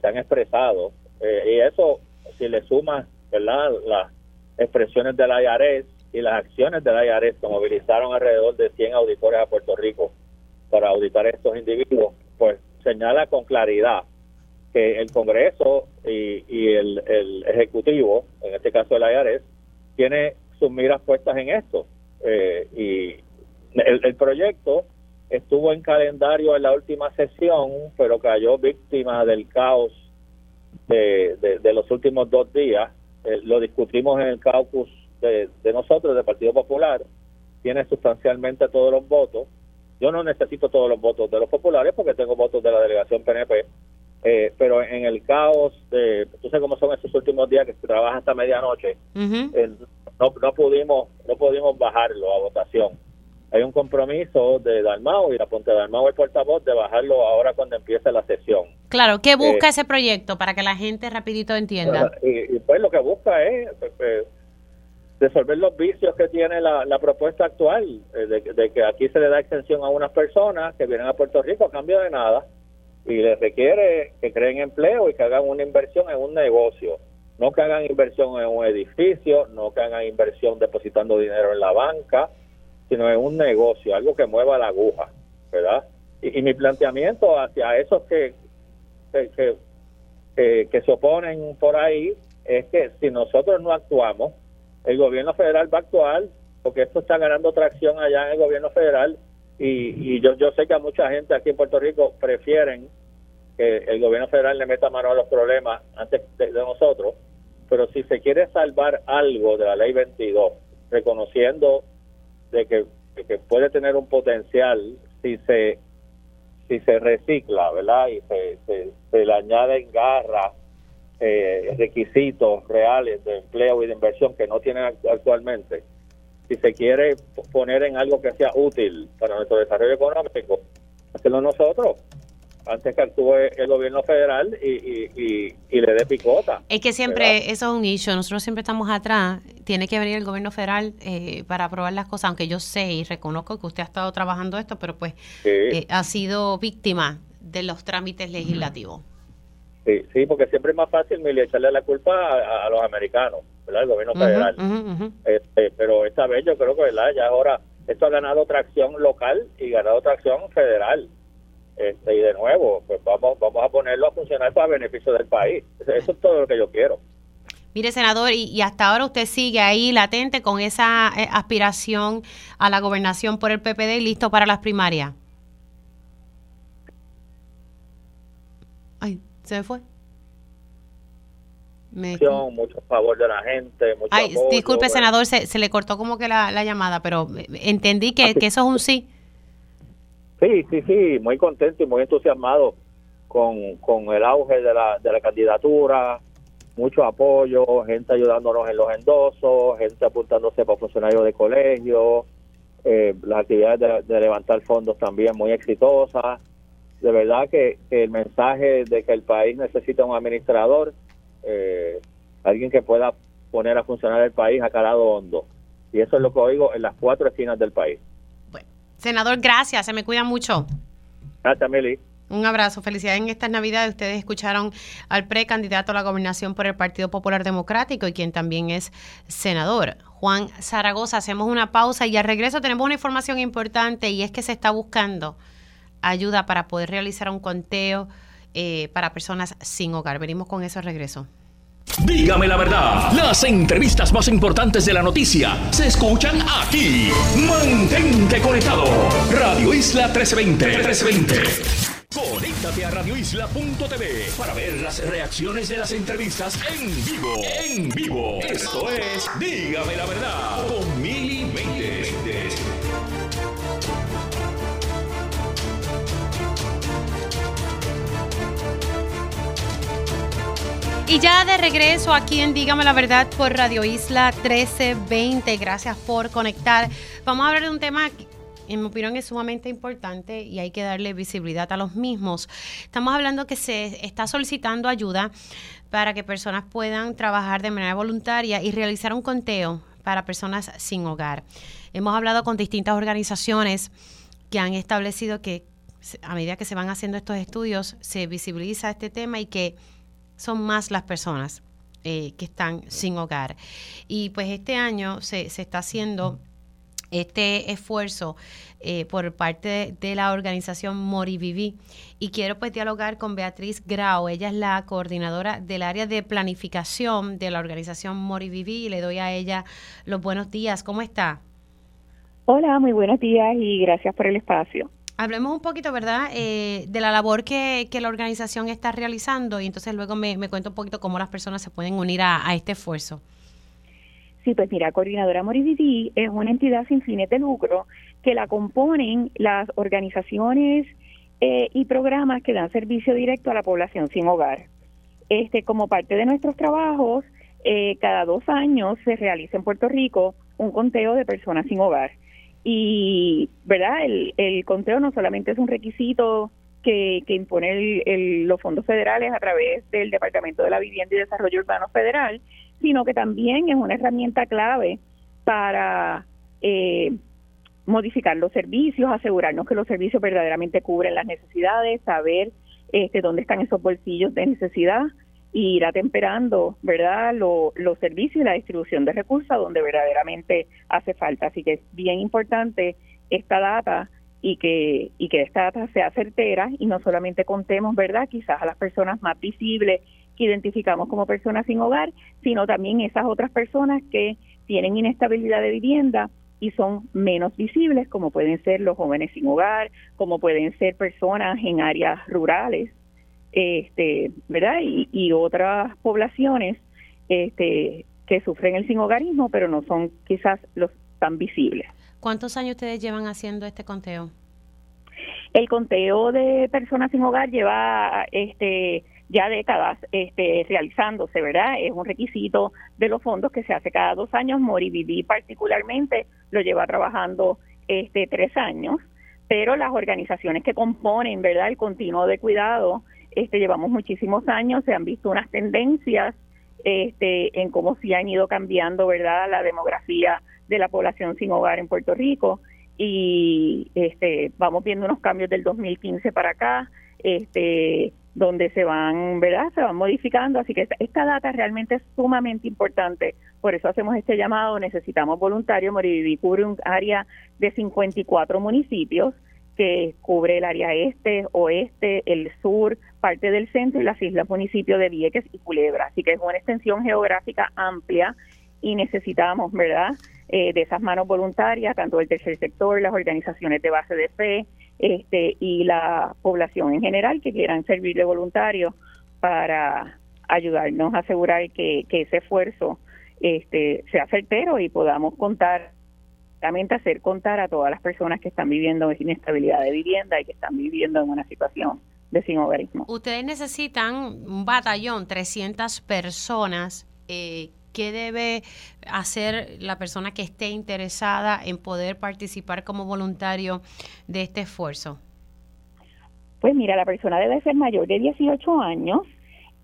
se han expresado. Eh, y eso, si le sumas ¿verdad? las expresiones de la IARES y las acciones de la IARES que movilizaron alrededor de 100 auditores a Puerto Rico para auditar a estos individuos, pues señala con claridad que el Congreso y, y el, el, Ejecutivo, en este caso el IARES, tiene sus miras puestas en esto. Eh, y el, el proyecto estuvo en calendario en la última sesión, pero cayó víctima del caos de, de, los últimos dos días. Eh, lo discutimos en el caucus de, de nosotros, del Partido Popular. Tiene sustancialmente todos los votos. Yo no necesito todos los votos de los populares porque tengo votos de la delegación PNP. Eh, pero en el caos, de, tú sabes cómo son estos últimos días que se trabaja hasta medianoche, eh, no, no pudimos no pudimos bajarlo a votación hay un compromiso de Dalmao y la Ponte Dalmao el portavoz de bajarlo ahora cuando empiece la sesión. Claro, ¿qué busca eh, ese proyecto para que la gente rapidito entienda? Y, pues lo que busca es pues, resolver los vicios que tiene la, propuesta actual, eh, de, que aquí se le da extensión a unas personas que vienen a Puerto Rico a cambio de nada y les requiere que creen empleo y que hagan una inversión en un negocio. No que hagan inversión en un edificio, no que hagan inversión depositando dinero en la banca, sino en un negocio, algo que mueva la aguja, ¿verdad? Y, mi planteamiento hacia esos que que, que, se oponen por ahí es que si nosotros no actuamos, el gobierno federal va a actuar, porque esto está ganando tracción allá en el gobierno federal, y, yo, yo sé que a mucha gente aquí en Puerto Rico prefieren que el gobierno federal le meta mano a los problemas antes de, nosotros, pero si se quiere salvar algo de la ley 22, reconociendo de que, puede tener un potencial si se si se recicla, ¿verdad? Y se, se, le añaden garras, eh, requisitos reales de empleo y de inversión que no tienen actualmente. Si se quiere poner en algo que sea útil para nuestro desarrollo económico, hacerlo nosotros antes que actúe el gobierno federal y, le dé picota. Es que siempre eso es un issue, nosotros siempre estamos atrás, tiene que venir el gobierno federal eh, para aprobar las cosas, aunque yo sé y reconozco que usted ha estado trabajando esto, pero pues eh, ha sido víctima de los trámites legislativos. Sí, sí, porque siempre es más fácil echarle la culpa a, los americanos, ¿verdad? El gobierno federal. Este, pero esta vez yo creo que, ¿verdad? Ya ahora esto ha ganado tracción local y ganado tracción federal. Este, y de nuevo, pues vamos, vamos a ponerlo a funcionar para beneficio del país. Eso, es todo lo que yo quiero. Mire, senador, y, hasta ahora usted sigue ahí latente con esa eh, aspiración a la gobernación por el PPD, listo para las primarias. Ay, se me fue. Mucho favor de la gente. Mucho Ay, disculpe, pues. senador, se, se, le cortó como que la, llamada, pero eh, entendí que, que eso es un sí. Sí, sí, sí, muy contento y muy entusiasmado con, el auge de la, de la candidatura, mucho apoyo, gente ayudándonos en los endosos, gente apuntándose para funcionarios de colegio, eh, las actividades de, levantar fondos también muy exitosas. De verdad que, el mensaje de que el país necesita un administrador, eh, alguien que pueda poner a funcionar el país ha calado hondo. Y eso es lo que oigo en las cuatro esquinas del país. Senador, gracias, se me cuida mucho. Gracias, Meli. Un abrazo, felicidades en estas navidades. Ustedes escucharon al precandidato a la gobernación por el Partido Popular Democrático y quien también es senador, Juan Zaragoza. Hacemos una pausa y al regreso tenemos una información importante y es que se está buscando ayuda para poder realizar un conteo eh, para personas sin hogar. Venimos con eso al regreso. Dígame la verdad, las entrevistas más importantes de la noticia se escuchan aquí. Mantente conectado. Radio Isla 1320. 1320. Conéctate a radioisla.tv para ver las reacciones de las entrevistas en vivo. En vivo. Esto es Dígame la verdad con Mili Y ya de regreso aquí en Dígame la Verdad por Radio Isla 1320. Gracias por conectar. Vamos a hablar de un tema que en mi opinión es sumamente importante y hay que darle visibilidad a los mismos. Estamos hablando que se está solicitando ayuda para que personas puedan trabajar de manera voluntaria y realizar un conteo para personas sin hogar. Hemos hablado con distintas organizaciones que han establecido que a medida que se van haciendo estos estudios se visibiliza este tema y que son más las personas eh, que están sin hogar. Y pues este año se, se está haciendo este esfuerzo eh, por parte de, la organización Moriviví. Y quiero pues dialogar con Beatriz Grau. Ella es la coordinadora del área de planificación de la organización Moriviví y le doy a ella los buenos días. ¿Cómo está? Hola, muy buenos días y gracias por el espacio. Hablemos un poquito, ¿verdad?, eh, de la labor que, que, la organización está realizando y entonces luego me, me cuenta un poquito cómo las personas se pueden unir a, a este esfuerzo. Sí, pues mira, Coordinadora Moriviví es una entidad sin fines de lucro que la componen las organizaciones eh, y programas que dan servicio directo a la población sin hogar. Este, como parte de nuestros trabajos, eh, cada dos años se realiza en Puerto Rico un conteo de personas sin hogar. Y, ¿verdad? El, el conteo no solamente es un requisito que, que impone los fondos federales a través del Departamento de la Vivienda y Desarrollo Urbano Federal, sino que también es una herramienta clave para eh, modificar los servicios, asegurarnos que los servicios verdaderamente cubren las necesidades, saber este, dónde están esos bolsillos de necesidad y ir atemperando, ¿verdad?, los servicios y la distribución de recursos donde verdaderamente hace falta. Así que es bien importante esta data y que, y que esta data sea certera y no solamente contemos, ¿verdad?, quizás a las personas más visibles que identificamos como personas sin hogar, sino también esas otras personas que tienen inestabilidad de vivienda y son menos visibles, como pueden ser los jóvenes sin hogar, como pueden ser personas en áreas rurales, este, ¿verdad? Y, y otras poblaciones este, que sufren el sin hogarismo, pero no son quizás los tan visibles. ¿Cuántos años ustedes llevan haciendo este conteo? El conteo de personas sin hogar lleva este ya décadas este, realizándose, ¿verdad? Es un requisito de los fondos que se hace cada dos años. Moriviví particularmente lo lleva trabajando este tres años, pero las organizaciones que componen, ¿verdad? El continuo de cuidado, este, llevamos muchísimos años, se han visto unas tendencias este, en cómo se han ido cambiando, ¿verdad? La demografía de la población sin hogar en Puerto Rico y este, vamos viendo unos cambios del 2015 para acá. Este, donde se van, ¿verdad? Se van modificando, así que esta, data realmente es sumamente importante, por eso hacemos este llamado, necesitamos voluntarios, Moriviví cubre un área de 54 municipios que cubre el área este, oeste, el sur, parte del centro y las islas municipios de Vieques y Culebra, así que es una extensión geográfica amplia y necesitamos, ¿verdad?, eh, de esas manos voluntarias, tanto del tercer sector, las organizaciones de base de fe, este, y la población en general que quieran servir de voluntarios para ayudarnos a asegurar que, ese esfuerzo este, sea certero y podamos contar, hacer contar a todas las personas que están viviendo inestabilidad de vivienda y que están viviendo en una situación de sin hogarismo. Ustedes necesitan un batallón, 300 personas eh, ¿Qué debe hacer la persona que esté interesada en poder participar como voluntario de este esfuerzo? Pues mira, la persona debe ser mayor de 18 años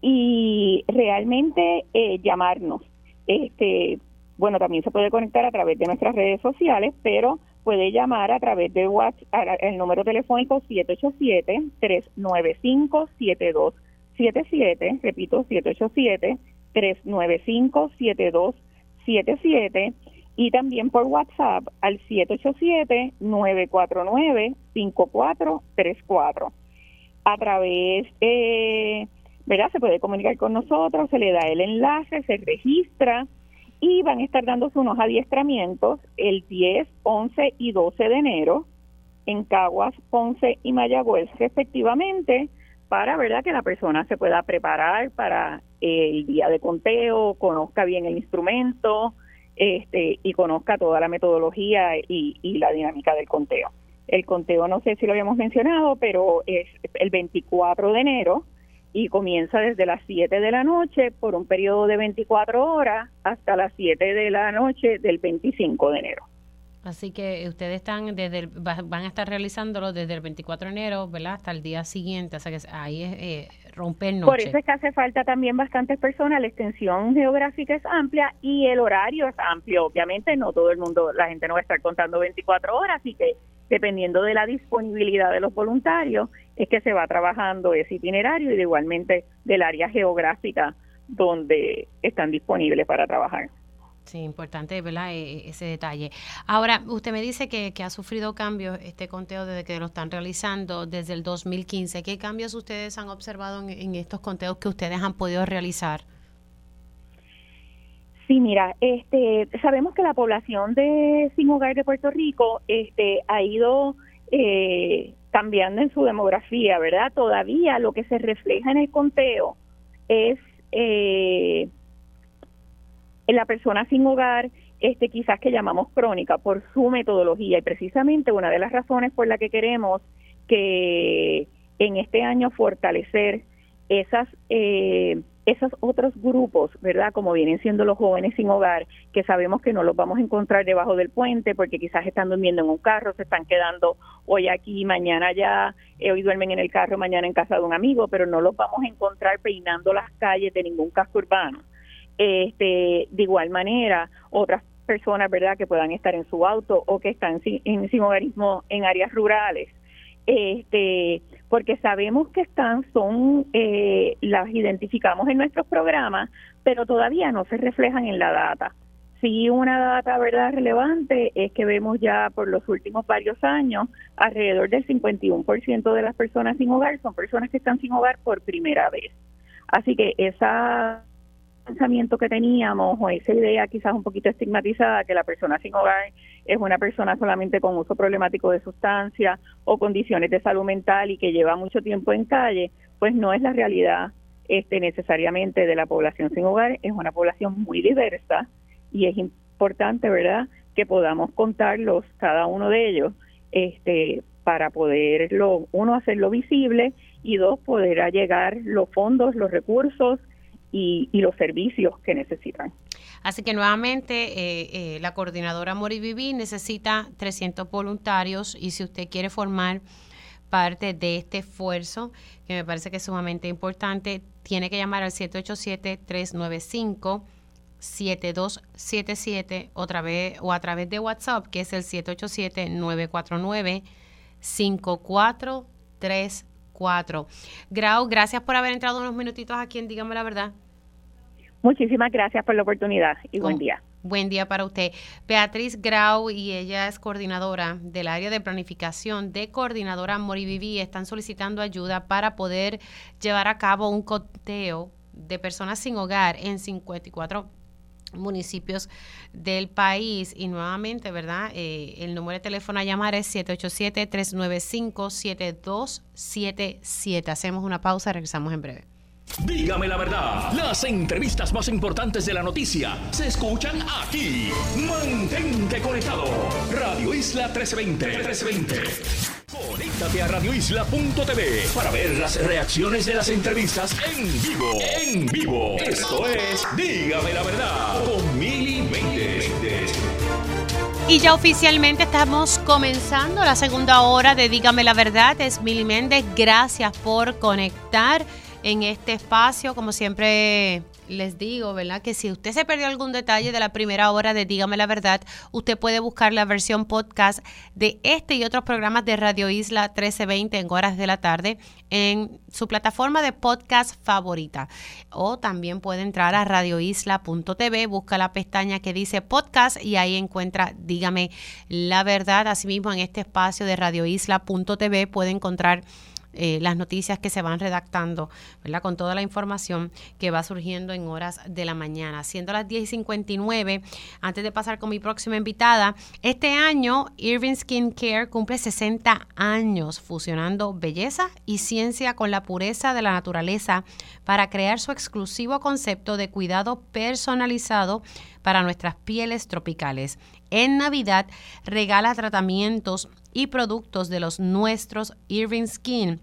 y realmente eh, llamarnos. Este, bueno, también se puede conectar a través de nuestras redes sociales, pero puede llamar a través de WhatsApp, el número telefónico 787-395-7277, repito, 787 395-7277 y también por WhatsApp al 787-949-5434. A través de, ¿verdad? Se puede comunicar con nosotros, se le da el enlace, se registra y van a estar dándose unos adiestramientos el 10, 11 y 12 de enero en Caguas, Ponce y Mayagüez respectivamente para verdad que la persona se pueda preparar para el día de conteo, conozca bien el instrumento este, y conozca toda la metodología y la dinámica del conteo. El conteo no sé si lo habíamos mencionado, pero es el 24 de enero y comienza desde las 7 de la noche por un periodo de 24 horas hasta las 7 de la noche del 25 de enero. Así que ustedes están desde van a estar realizándolo desde el 24 de enero, ¿verdad? Hasta el día siguiente, o sea que ahí es eh, romper noche. Por eso es que hace falta también bastantes personas, la extensión geográfica es amplia y el horario es amplio. Obviamente no todo el mundo, la gente no va a estar contando 24 horas, así que dependiendo de la disponibilidad de los voluntarios, es que se va trabajando ese itinerario y igualmente del área geográfica donde están disponibles para trabajar. Sí, importante, ¿verdad? E, e, ese detalle. Ahora, usted me dice que, ha sufrido cambios este conteo desde que lo están realizando desde el 2015. ¿Qué cambios ustedes han observado en, estos conteos que ustedes han podido realizar? Sí, mira, este, sabemos que la población de sin hogar de Puerto Rico este, ha ido eh, cambiando en su demografía, ¿verdad? Todavía lo que se refleja en el conteo es eh, la persona sin hogar, este quizás que llamamos crónica por su metodología y precisamente una de las razones por la que queremos que en este año fortalecer esas eh, esos otros grupos, ¿verdad? Como vienen siendo los jóvenes sin hogar, que sabemos que no los vamos a encontrar debajo del puente porque quizás están durmiendo en un carro, se están quedando hoy aquí, mañana allá, eh, hoy duermen en el carro, mañana en casa de un amigo, pero no los vamos a encontrar peinando las calles de ningún casco urbano. Este, de igual manera, otras personas, ¿verdad?, que puedan estar en su auto o que están en sin hogarismo en áreas rurales este porque sabemos que están son eh, las identificamos en nuestros programas pero todavía no se reflejan en la data. Sí una data verdad relevante es que vemos ya por los últimos varios años alrededor del 51% de las personas sin hogar son personas que están sin hogar por primera vez. Así que esa pensamiento que teníamos o esa idea quizás un poquito estigmatizada que la persona sin hogar es una persona solamente con uso problemático de sustancias o condiciones de salud mental y que lleva mucho tiempo en calle, pues no es la realidad este necesariamente de la población sin hogar, es una población muy diversa y es importante, ¿verdad?, que podamos contarlos cada uno de ellos este para poderlo uno hacerlo visible y dos poder llegar los fondos, los recursos y, los servicios que necesitan. Así que nuevamente eh, eh, la coordinadora Moriviví necesita 300 voluntarios y si usted quiere formar parte de este esfuerzo, que me parece que es sumamente importante, tiene que llamar al 787-395. 7277 otra vez o a través de WhatsApp que es el 787 949 5434 Grau, gracias por haber entrado unos minutitos aquí en Dígame la Verdad. Muchísimas gracias por la oportunidad y buen día. Buen día para usted. Beatriz Grau y ella es coordinadora del área de planificación de Coordinadora Moriviví. Están solicitando ayuda para poder llevar a cabo un conteo de personas sin hogar en 54 municipios del país y nuevamente, ¿verdad? Eh, el número de teléfono a llamar es 787-395-7277. Hacemos una pausa, regresamos en breve. Dígame la verdad, las entrevistas más importantes de la noticia se escuchan aquí. Mantente conectado. Radio Isla 1320. 1320. Conéctate a radioisla.tv para ver las reacciones de las entrevistas en vivo. En vivo. Esto es Dígame la verdad con Mili Y ya oficialmente estamos comenzando la segunda hora de Dígame la verdad. Es Mili Méndez. Gracias por conectar en este espacio. Como siempre les digo, ¿verdad? Que si usted se perdió algún detalle de la primera hora de Dígame la Verdad, usted puede buscar la versión podcast de este y otros programas de Radio Isla 1320 en horas de la tarde en su plataforma de podcast favorita. O también puede entrar a radioisla.tv, busca la pestaña que dice podcast y ahí encuentra Dígame la Verdad. Asimismo, en este espacio de radioisla.tv puede encontrar eh, las noticias que se van redactando, ¿verdad? Con toda la información que va surgiendo en horas de la mañana. Siendo las 10 y 59, antes de pasar con mi próxima invitada, este año Irving Skin Care cumple 60 años fusionando belleza y ciencia con la pureza de la naturaleza para crear su exclusivo concepto de cuidado personalizado para nuestras pieles tropicales. En Navidad regala tratamientos y productos de los nuestros Irving Skin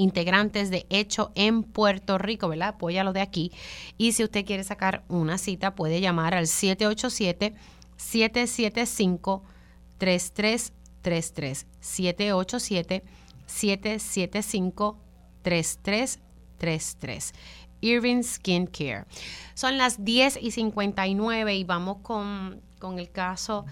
integrantes de Hecho en Puerto Rico, ¿verdad? Apóyalo de aquí. Y si usted quiere sacar una cita, puede llamar al 787-775-3333. 787-775-3333. Irving Skin Care. Son las 10 y 59 y vamos con, con el caso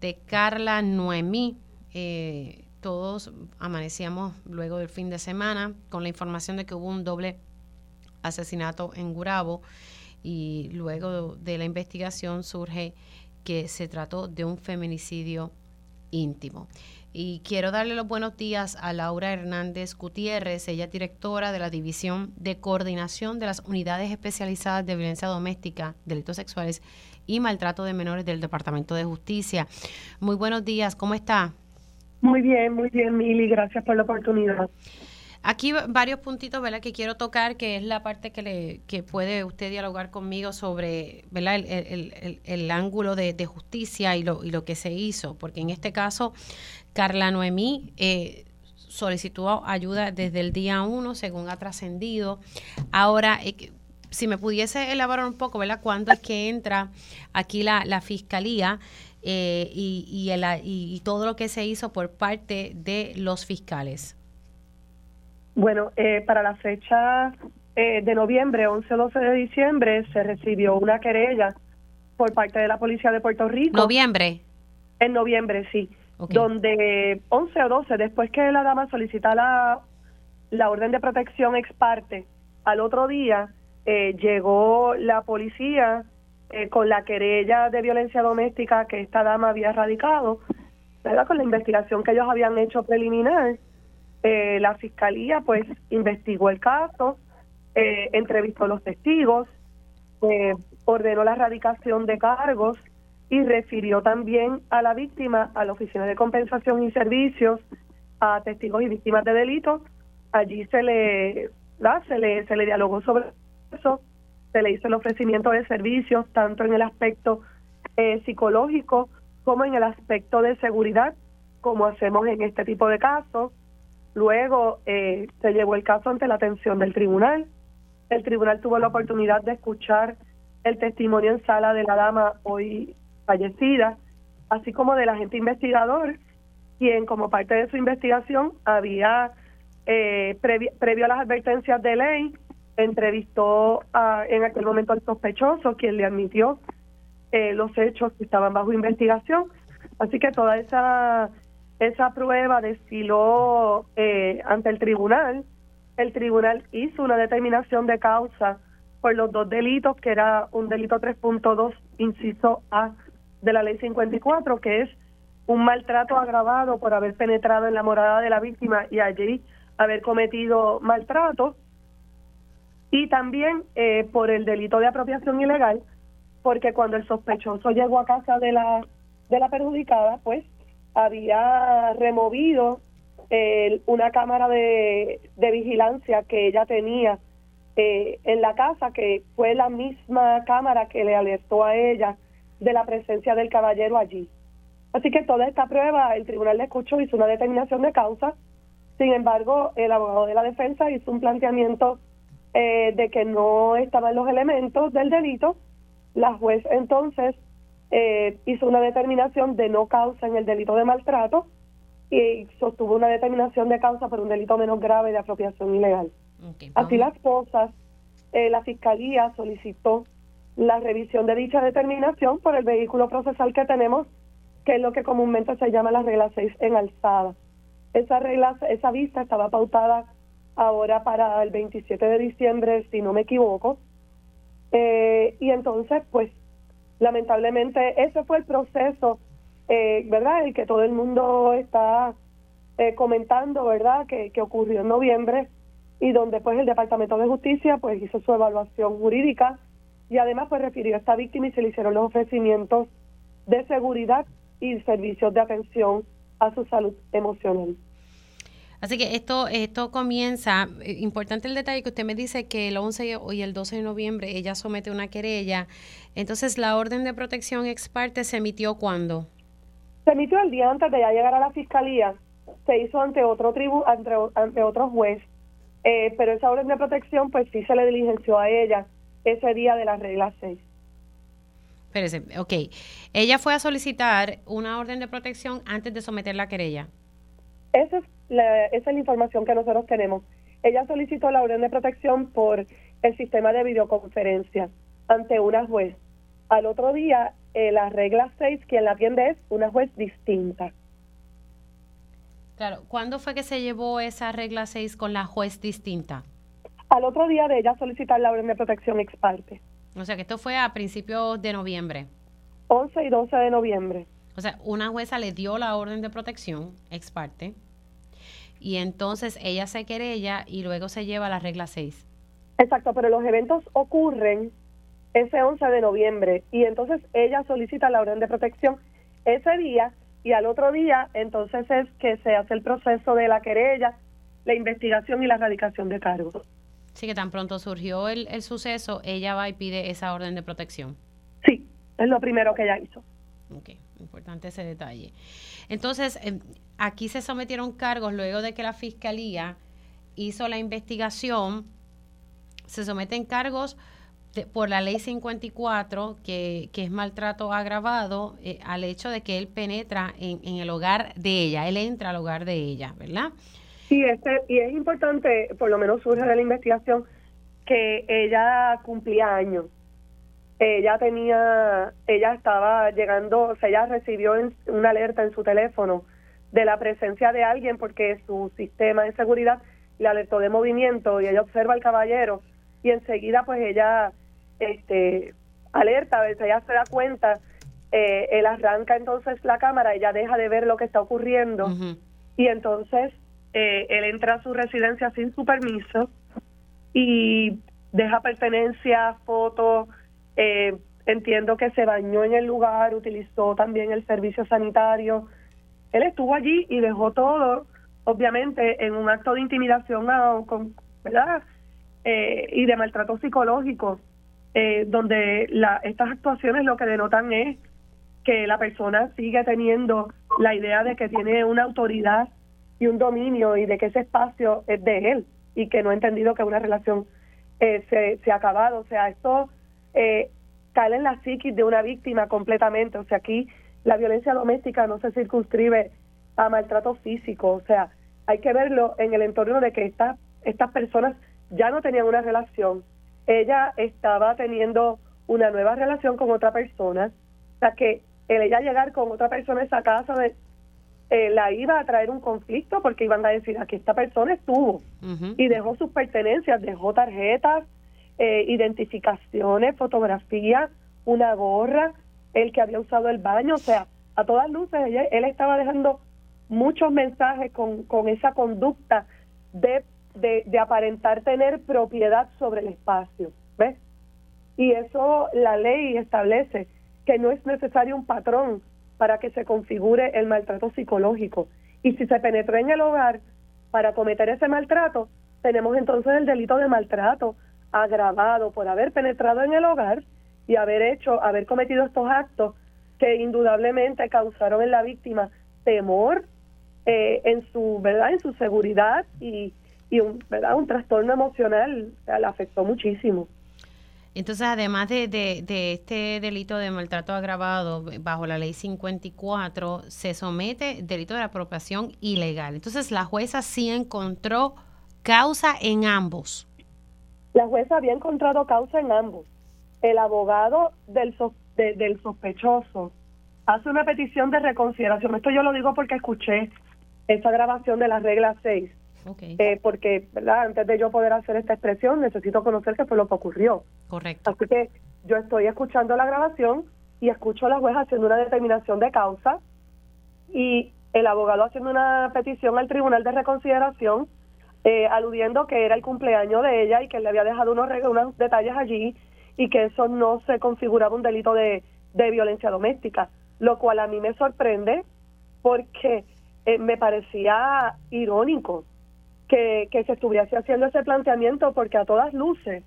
de Carla Noemí. Eh, todos amanecíamos luego del fin de semana con la información de que hubo un doble asesinato en Gurabo y luego de la investigación surge que se trató de un feminicidio íntimo. Y quiero darle los buenos días a Laura Hernández Gutiérrez, ella es directora de la División de Coordinación de las Unidades Especializadas de Violencia Doméstica, Delitos Sexuales y Maltrato de Menores del Departamento de Justicia. Muy buenos días, ¿cómo está? Muy bien, muy bien, Mili. Gracias por la oportunidad. Aquí varios puntitos, ¿verdad? Que quiero tocar, que es la parte que, le, que puede usted dialogar conmigo sobre, ¿verdad? El, el, el, ángulo de, de, justicia y lo, y lo que se hizo, porque en este caso, Carla Noemí eh, solicitó ayuda desde el día uno, según ha trascendido. Ahora, eh, si me pudiese elaborar un poco, ¿verdad? ¿Cuándo es que entra aquí la, la fiscalía? Eh, y, y, el, y, todo lo que se hizo por parte de los fiscales. Bueno, eh, para la fecha eh, de noviembre, 11 o 12 de diciembre, se recibió una querella por parte de la Policía de Puerto Rico. ¿Noviembre? En noviembre, sí. Okay. Donde 11 o 12, después que la dama solicita la, la orden de protección ex parte, al otro día eh, llegó la policía eh, con la querella de violencia doméstica que esta dama había radicado, ¿verdad? con la investigación que ellos habían hecho preliminar eh, la fiscalía pues investigó el caso, eh, entrevistó a los testigos, eh, ordenó la erradicación de cargos y refirió también a la víctima a la Oficina de Compensación y Servicios, a testigos y víctimas de delitos. Allí se le, se le, se le dialogó sobre eso, se le hizo el ofrecimiento de servicios tanto en el aspecto eh, psicológico como en el aspecto de seguridad, como hacemos en este tipo de casos. Luego eh, se llevó el caso ante la atención del tribunal. El tribunal tuvo la oportunidad de escuchar el testimonio en sala de la dama hoy fallecida, así como del agente investigador, quien como parte de su investigación había, eh, previo, previo a las advertencias de ley, entrevistó a, en aquel momento al sospechoso, quien le admitió eh, los hechos que estaban bajo investigación. Así que toda esa esa prueba desfiló eh, ante el tribunal. El tribunal hizo una determinación de causa por los dos delitos, que era un delito 3.2, inciso A de la ley 54, que es un maltrato agravado por haber penetrado en la morada de la víctima y allí haber cometido maltrato. Y también eh, por el delito de apropiación ilegal, porque cuando el sospechoso llegó a casa de la, de la perjudicada, pues había removido eh, una cámara de, de, vigilancia que ella tenía eh, en la casa, que fue la misma cámara que le alertó a ella de la presencia del caballero allí. Así que toda esta prueba el tribunal le escuchó, hizo una determinación de causa. Sin embargo, el abogado de la defensa hizo un planteamiento eh, de que no estaban los elementos del delito. La juez entonces eh, hizo una determinación de no causa en el delito de maltrato y sostuvo una determinación de causa por un delito menos grave de apropiación ilegal. Okay, Así las cosas, eh, la Fiscalía solicitó la revisión de dicha determinación por el vehículo procesal que tenemos, que es lo que comúnmente se llama la regla 6 en alzada. Esa regla, esa vista estaba pautada ahora para el 27 de diciembre, si no me equivoco. Eh, y entonces, pues, lamentablemente ese fue el proceso, eh, ¿verdad? El que todo el mundo está eh, comentando, ¿verdad? Que, ocurrió en noviembre y donde pues el Departamento de Justicia pues hizo su evaluación jurídica y además pues refirió a esta víctima y se le hicieron los ofrecimientos de seguridad y servicios de atención a su salud emocional. Así que esto esto comienza, eh, importante el detalle que usted me dice que el 11 y el 12 de noviembre ella somete una querella. Entonces, ¿la orden de protección ex parte se emitió cuándo? Se emitió el día antes de ya llegar a la fiscalía. Se hizo ante otro tribu, ante, ante otro juez. Eh, pero esa orden de protección, pues sí se le diligenció a ella ese día de la regla 6. Espérese, ok. Ella fue a solicitar una orden de protección antes de someter la querella. Esa es la, esa es la información que nosotros tenemos. Ella solicitó la orden de protección por el sistema de videoconferencia ante una juez. Al otro día, eh, la regla 6, quien la atiende es una juez distinta. Claro, ¿cuándo fue que se llevó esa regla 6 con la juez distinta? Al otro día de ella solicitar la orden de protección ex parte. O sea que esto fue a principios de noviembre. 11 y 12 de noviembre. O sea, una jueza le dio la orden de protección ex parte y entonces ella se querella y luego se lleva la regla 6. Exacto, pero los eventos ocurren ese 11 de noviembre y entonces ella solicita la orden de protección ese día y al otro día entonces es que se hace el proceso de la querella, la investigación y la erradicación de cargos. Sí, que tan pronto surgió el, el suceso, ella va y pide esa orden de protección. Sí, es lo primero que ella hizo. Ok, importante ese detalle. Entonces, em, aquí se sometieron cargos luego de que la fiscalía hizo la investigación. Se someten cargos por la ley 54, que, que es maltrato agravado, eh, al hecho de que él penetra en, en, el hogar de ella, él entra al hogar de ella, ¿verdad? Sí, este, y es importante, por lo menos surge de la investigación, que ella cumplía años. Ella tenía, ella estaba llegando, o sea, ella recibió una alerta en su teléfono de la presencia de alguien porque su sistema de seguridad le alertó de movimiento y ella observa al caballero y enseguida pues ella este alerta, a ella se da cuenta, eh, él arranca entonces la cámara, ella deja de ver lo que está ocurriendo y entonces eh, él entra a su residencia sin su permiso y deja pertenencia, fotos, eh, entiendo que se bañó en el lugar, utilizó también el servicio sanitario. Él estuvo allí y dejó todo, obviamente, en un acto de intimidación, con, ¿verdad? Eh, y de maltrato psicológico, eh, donde la, estas actuaciones lo que denotan es que la persona sigue teniendo la idea de que tiene una autoridad y un dominio y de que ese espacio es de él y que no ha entendido que una relación se, se ha acabado. O sea, esto eh, cae en la psiquis de una víctima completamente. O sea, aquí la violencia doméstica no se circunscribe a maltrato físico. O sea, hay que verlo en el entorno de que estas estas personas ya no tenían una relación. Ella estaba teniendo una nueva relación con otra persona. O sea, que el ella llegar con otra persona a esa casa de, eh, la iba a traer un conflicto porque iban a decir aquí esta persona estuvo y dejó sus pertenencias, dejó tarjetas, eh, identificaciones, fotografías, una gorra, el que había usado el baño, o sea, a todas luces él estaba dejando muchos mensajes con, con esa conducta de, de, aparentar tener propiedad sobre el espacio, ¿ves? Y eso la ley establece que no es necesario un patrón para que se configure el maltrato psicológico. Y si se penetró en el hogar para cometer ese maltrato, tenemos entonces el delito de maltrato agravado por haber penetrado en el hogar y haber hecho, haber cometido estos actos que indudablemente causaron en la víctima temor eh, en su verdad, en su seguridad y, y un, verdad, un trastorno emocional, o sea, le afectó muchísimo. Entonces, además de, de, de, este delito de maltrato agravado bajo la ley 54, se somete delito de apropiación ilegal. Entonces, la jueza sí encontró causa en ambos. La jueza había encontrado causa en ambos. El abogado del, del sospechoso hace una petición de reconsideración. Esto yo lo digo porque escuché esa grabación de la regla 6. Eh, porque, ¿verdad? Antes de yo poder hacer esta expresión, necesito conocer qué fue lo que ocurrió. Correcto. Así que yo estoy escuchando la grabación y escucho a la jueza haciendo una determinación de causa y el abogado haciendo una petición al tribunal de reconsideración eh, aludiendo que era el cumpleaños de ella y que le había dejado unos, unos detalles allí y que eso no se configuraba un delito de, violencia doméstica, lo cual a mí me sorprende porque eh, me parecía irónico que, que se estuviese haciendo ese planteamiento porque a todas luces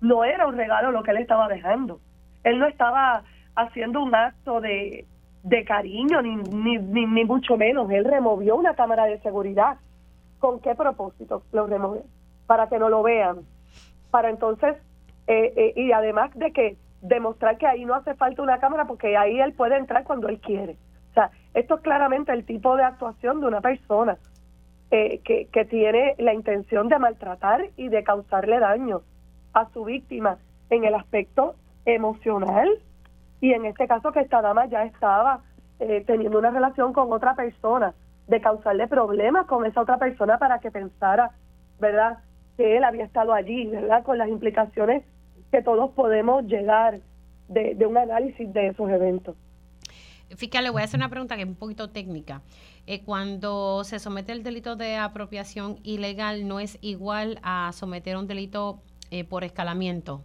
no era un regalo lo que él estaba dejando. Él no estaba haciendo un acto de, de cariño, ni, ni, ni mucho menos. Él removió una cámara de seguridad ¿Con qué propósito lo remover? Para que no lo vean. Para entonces, eh, eh, y además de que demostrar que ahí no hace falta una cámara porque ahí él puede entrar cuando él quiere. O sea, esto es claramente el tipo de actuación de una persona eh, que, que tiene la intención de maltratar y de causarle daño a su víctima en el aspecto emocional y en este caso que esta dama ya estaba teniendo una relación con otra persona de causarle problemas con esa otra persona para que pensara, ¿verdad?, que él había estado allí, ¿verdad?, con las implicaciones que todos podemos llegar de, un análisis de esos eventos. Fíjate, le voy a hacer una pregunta que es un poquito técnica. Eh, cuando se somete el delito de apropiación ilegal, ¿no es igual a someter un delito eh, por escalamiento?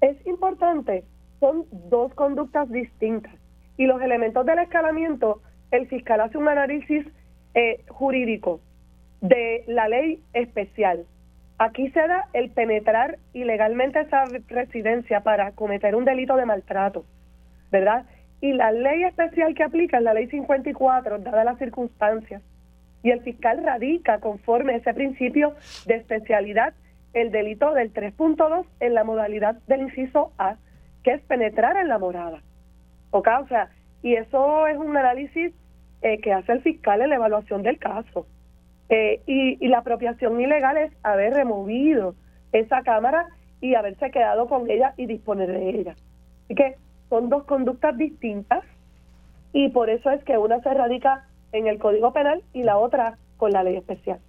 Es importante, son dos conductas distintas y los elementos del escalamiento el fiscal hace un análisis eh, jurídico de la ley especial. Aquí se da el penetrar ilegalmente esa residencia para cometer un delito de maltrato, ¿verdad? Y la ley especial que aplica es la ley 54, dadas las circunstancias. Y el fiscal radica conforme a ese principio de especialidad el delito del 3.2 en la modalidad del inciso A, que es penetrar en la morada. O sea, y eso es un análisis eh, que hace el fiscal en la evaluación del caso. Eh, y, y la apropiación ilegal es haber removido esa cámara y haberse quedado con ella y disponer de ella. Así que son dos conductas distintas y por eso es que una se radica en el Código Penal y la otra con la ley especial.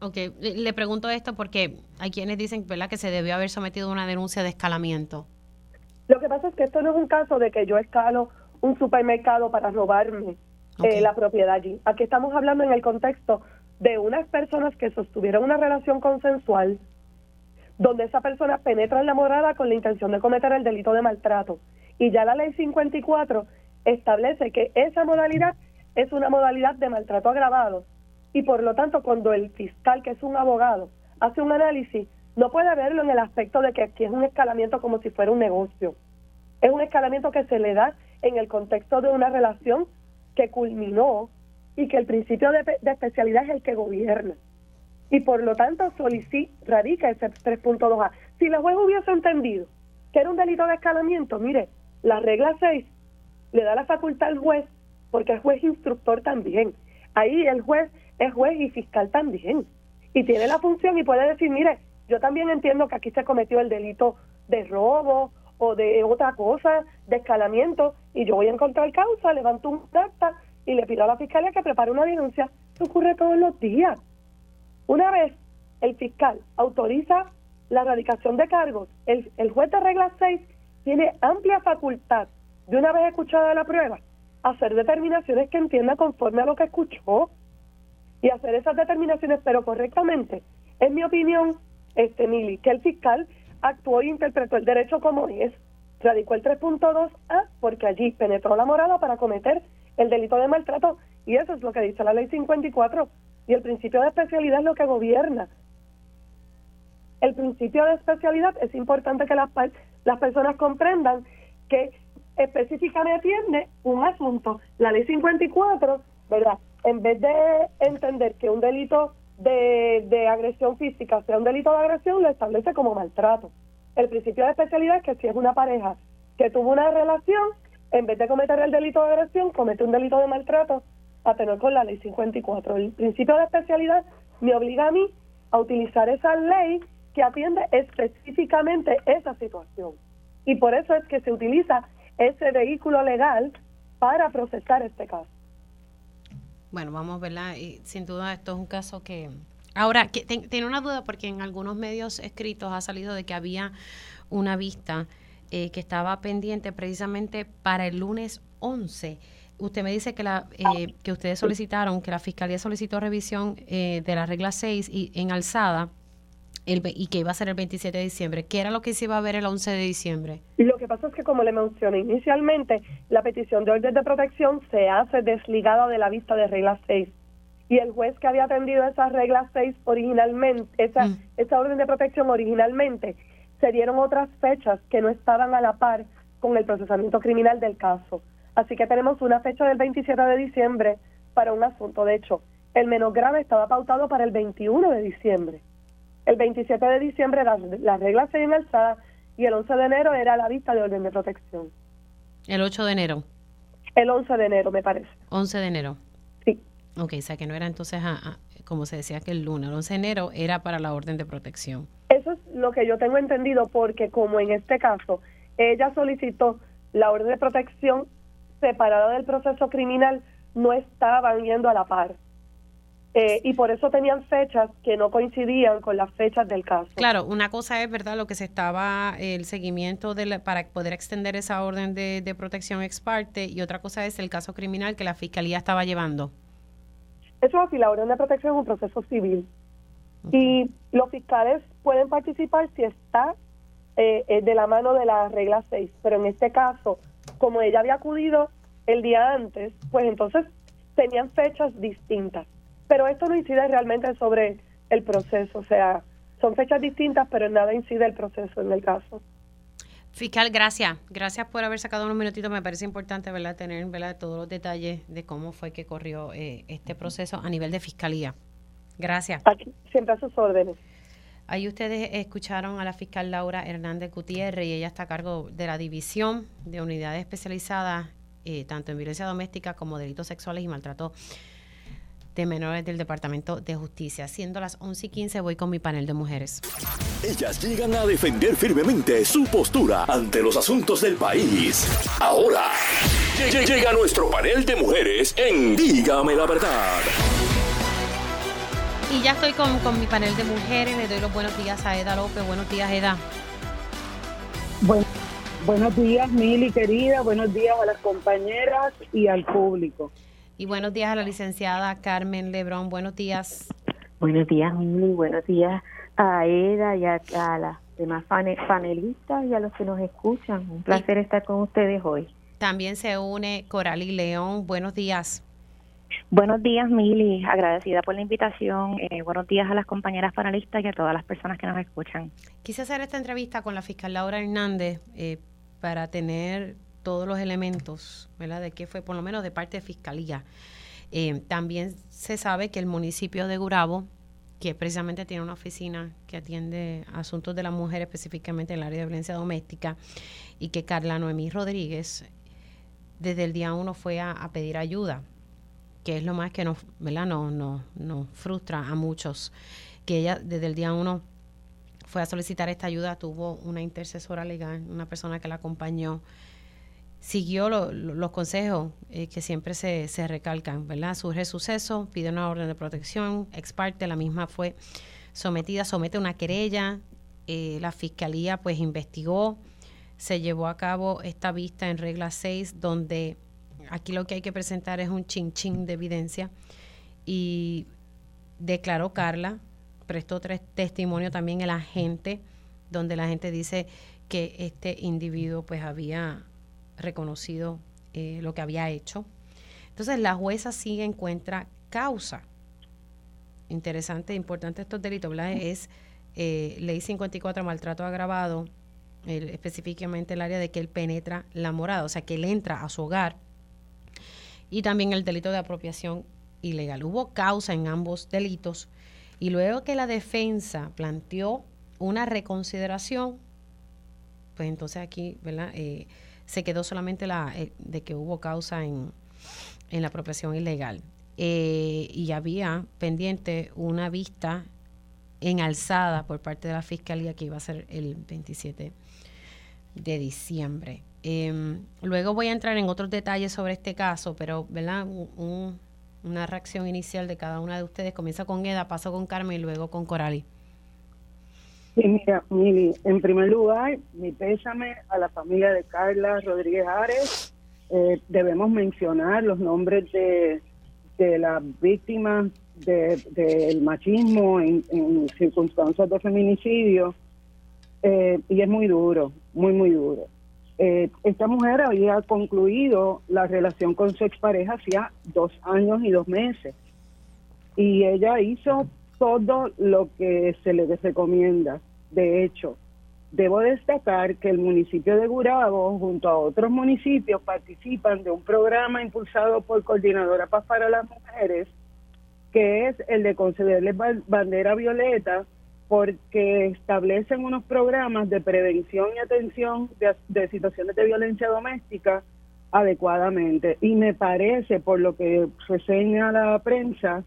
Ok, le pregunto esto porque hay quienes dicen ¿verdad? que se debió haber sometido una denuncia de escalamiento. Lo que pasa es que esto no es un caso de que yo escalo un supermercado para robarme eh, la propiedad allí. Aquí estamos hablando en el contexto de unas personas que sostuvieron una relación consensual donde esa persona penetra en la morada con la intención de cometer el delito de maltrato. Y ya la ley 54 establece que esa modalidad es una modalidad de maltrato agravado y por lo tanto cuando el fiscal, que es un abogado, hace un análisis, no puede verlo en el aspecto de que aquí es un escalamiento como si fuera un negocio. Es un escalamiento que se le da en el contexto de una relación que culminó y que el principio de, especialidad es el que gobierna. Y por lo tanto solicita, radica ese 3.2A. Si la juez hubiese entendido que era un delito de escalamiento, mire, la regla 6 le da la facultad al juez, porque el juez instructor también. Ahí el juez es juez y fiscal también. Y tiene la función y puede decir, mire, yo también entiendo que aquí se cometió el delito de robo o de otra cosa, de escalamiento, y yo voy a encontrar causa, levanto un acta y le pido a la fiscalía que prepare una denuncia. Eso ocurre todos los días. Una vez el fiscal autoriza la erradicación de cargos, el, el juez de regla 6 tiene amplia facultad, de una vez escuchada la prueba, hacer determinaciones que entienda conforme a lo que escuchó y hacer esas determinaciones, pero correctamente. En mi opinión, este Mili, que el fiscal actuó e interpretó el derecho como es, radicó el 3.2A porque allí penetró la morada para cometer el delito de maltrato y eso es lo que dice la ley 54 y el principio de especialidad es lo que gobierna. El principio de especialidad es importante que las, las personas comprendan que específicamente atiende un asunto. La ley 54, ¿verdad? En vez de entender que un delito de, de agresión física sea un delito de agresión, lo establece como maltrato. El principio de especialidad es que si es una pareja que tuvo una relación, en vez de cometer el delito de agresión, comete un delito de maltrato a tener con la ley 54. El principio de especialidad me obliga a mí a utilizar esa ley que atiende específicamente esa situación. Y por eso es que se utiliza ese vehículo legal para procesar este caso. Bueno, vamos a verla. Y sin duda esto es un caso que... Ahora, que tiene una duda porque en algunos medios escritos ha salido de que había una vista eh, que estaba pendiente precisamente para el lunes 11. Usted me dice que, la, eh, que ustedes solicitaron, que la Fiscalía solicitó revisión eh, de la regla 6 y, en alzada y que iba a ser el 27 de diciembre. ¿Qué era lo que se iba a ver el 11 de diciembre? Lo que pasa es que, como le mencioné inicialmente, la petición de orden de protección se hace desligada de la vista de regla 6. Y el juez que había atendido esa regla 6 originalmente, esa, mm. esa orden de protección originalmente, se dieron otras fechas que no estaban a la par con el procesamiento criminal del caso. Así que tenemos una fecha del 27 de diciembre para un asunto. De hecho, el menos grave estaba pautado para el 21 de diciembre. El 27 de diciembre las, las reglas se alzada y el 11 de enero era la vista de orden de protección. ¿El 8 de enero? El 11 de enero, me parece. 11 de enero. Sí. Ok, o sea que no era entonces, como se decía que el lunes, el 11 de enero era para la orden de protección. Eso es lo que yo tengo entendido porque como en este caso ella solicitó la orden de protección separada del proceso criminal, no estaban yendo a la par. Eh, y por eso tenían fechas que no coincidían con las fechas del caso. Claro, una cosa es, ¿verdad?, lo que se estaba, el seguimiento de para poder extender esa orden de, protección ex parte, y otra cosa es el caso criminal que la fiscalía estaba llevando. Eso así, la orden de protección es un proceso civil. Y los fiscales pueden participar si está eh, eh, de la mano de la regla 6, pero en este caso, como ella había acudido el día antes, pues entonces tenían fechas distintas. Pero esto no incide realmente sobre el proceso, o sea, son fechas distintas, pero en nada incide el proceso en el caso. Fiscal, gracias. Gracias por haber sacado unos minutitos. Me parece importante ¿verdad? tener ¿verdad? todos los detalles de cómo fue que corrió eh, este proceso a nivel de fiscalía. Gracias. siempre a sus órdenes. Ahí ustedes escucharon a la fiscal Laura Hernández Gutiérrez y ella está a cargo de la división de unidades especializadas, eh, tanto en violencia doméstica como delitos sexuales y maltrato de menores del Departamento de Justicia. Siendo las 11 y 15 voy con mi panel de mujeres. Ellas llegan a defender firmemente su postura ante los asuntos del país. Ahora llega nuestro panel de mujeres en Dígame la verdad. Y ya estoy con, con mi panel de mujeres. Le doy los buenos días a Eda López. Buenos días, Eda. Bueno, buenos días, Mili, querida. Buenos días a las compañeras y al público. Y buenos días a la licenciada Carmen Lebrón. Buenos días. Buenos días, Mili. Buenos días a Eda y a, las demás panelistas y a los que nos escuchan. Un placer estar con ustedes hoy. También se une Coralí León. Buenos días. Buenos días, Mili. Agradecida por la invitación. Eh, buenos días a las compañeras panelistas y a todas las personas que nos escuchan. Quise hacer esta entrevista con la fiscal Laura Hernández eh, para tener todos los elementos, ¿verdad? De qué fue, por lo menos de parte de fiscalía. Eh, también se sabe que el municipio de Gurabo, que precisamente tiene una oficina que atiende asuntos de la mujer, específicamente en el área de violencia doméstica, y que Carla Noemí Rodríguez, desde el día uno fue a pedir ayuda que es lo más que nos, ¿verdad? Nos, nos, frustra a muchos, que ella desde el día uno fue a solicitar esta ayuda, tuvo una intercesora legal, una persona que la acompañó, siguió los consejos eh, que siempre se, se, recalcan, ¿verdad? Surge suceso, pide una orden de protección, ex parte, la misma fue sometida, somete una querella, eh, la fiscalía pues investigó, se llevó a cabo esta vista en regla 6 donde Aquí lo que hay que presentar es un chin chin de evidencia. Y declaró Carla, prestó tres testimonio también el agente, donde la gente dice que este individuo pues había reconocido eh, lo que había hecho. Entonces la jueza sí encuentra causa. Interesante, importante estos delitos, ¿verdad? Es eh, ley 54, maltrato agravado, específicamente el área de que él penetra la morada, o sea, que él entra a su hogar y también el delito de apropiación ilegal. Hubo causa en ambos delitos y luego que la defensa planteó una reconsideración, pues entonces aquí, ¿verdad? Eh, se quedó solamente la eh, de que hubo causa en, la apropiación ilegal. Eh, y había pendiente una vista en alzada por parte de la fiscalía que iba a ser el 27 de diciembre. Em, luego voy a entrar en otros detalles sobre este caso, pero ¿verdad? una reacción inicial de cada una de ustedes. Comienza con Eda, paso con Carmen y luego con Corali. Sí, mira, Mili, en primer lugar, mi pésame a la familia de Carla Rodríguez Ares. Eh, debemos mencionar los nombres de, de las víctimas del machismo en, circunstancias de feminicidio. Eh, y es muy duro, muy, muy duro. Eh, esta mujer había concluido la relación con su expareja hacía dos años y dos meses. Y ella hizo todo lo que se le recomienda. De hecho, debo destacar que el municipio de Gurabo, junto a otros municipios, participan de un programa impulsado por Coordinadora Paz para las Mujeres, que es el de concederles bandera violeta porque establecen unos programas de prevención y atención de, situaciones de violencia doméstica adecuadamente. Y me parece, por lo que reseña la prensa,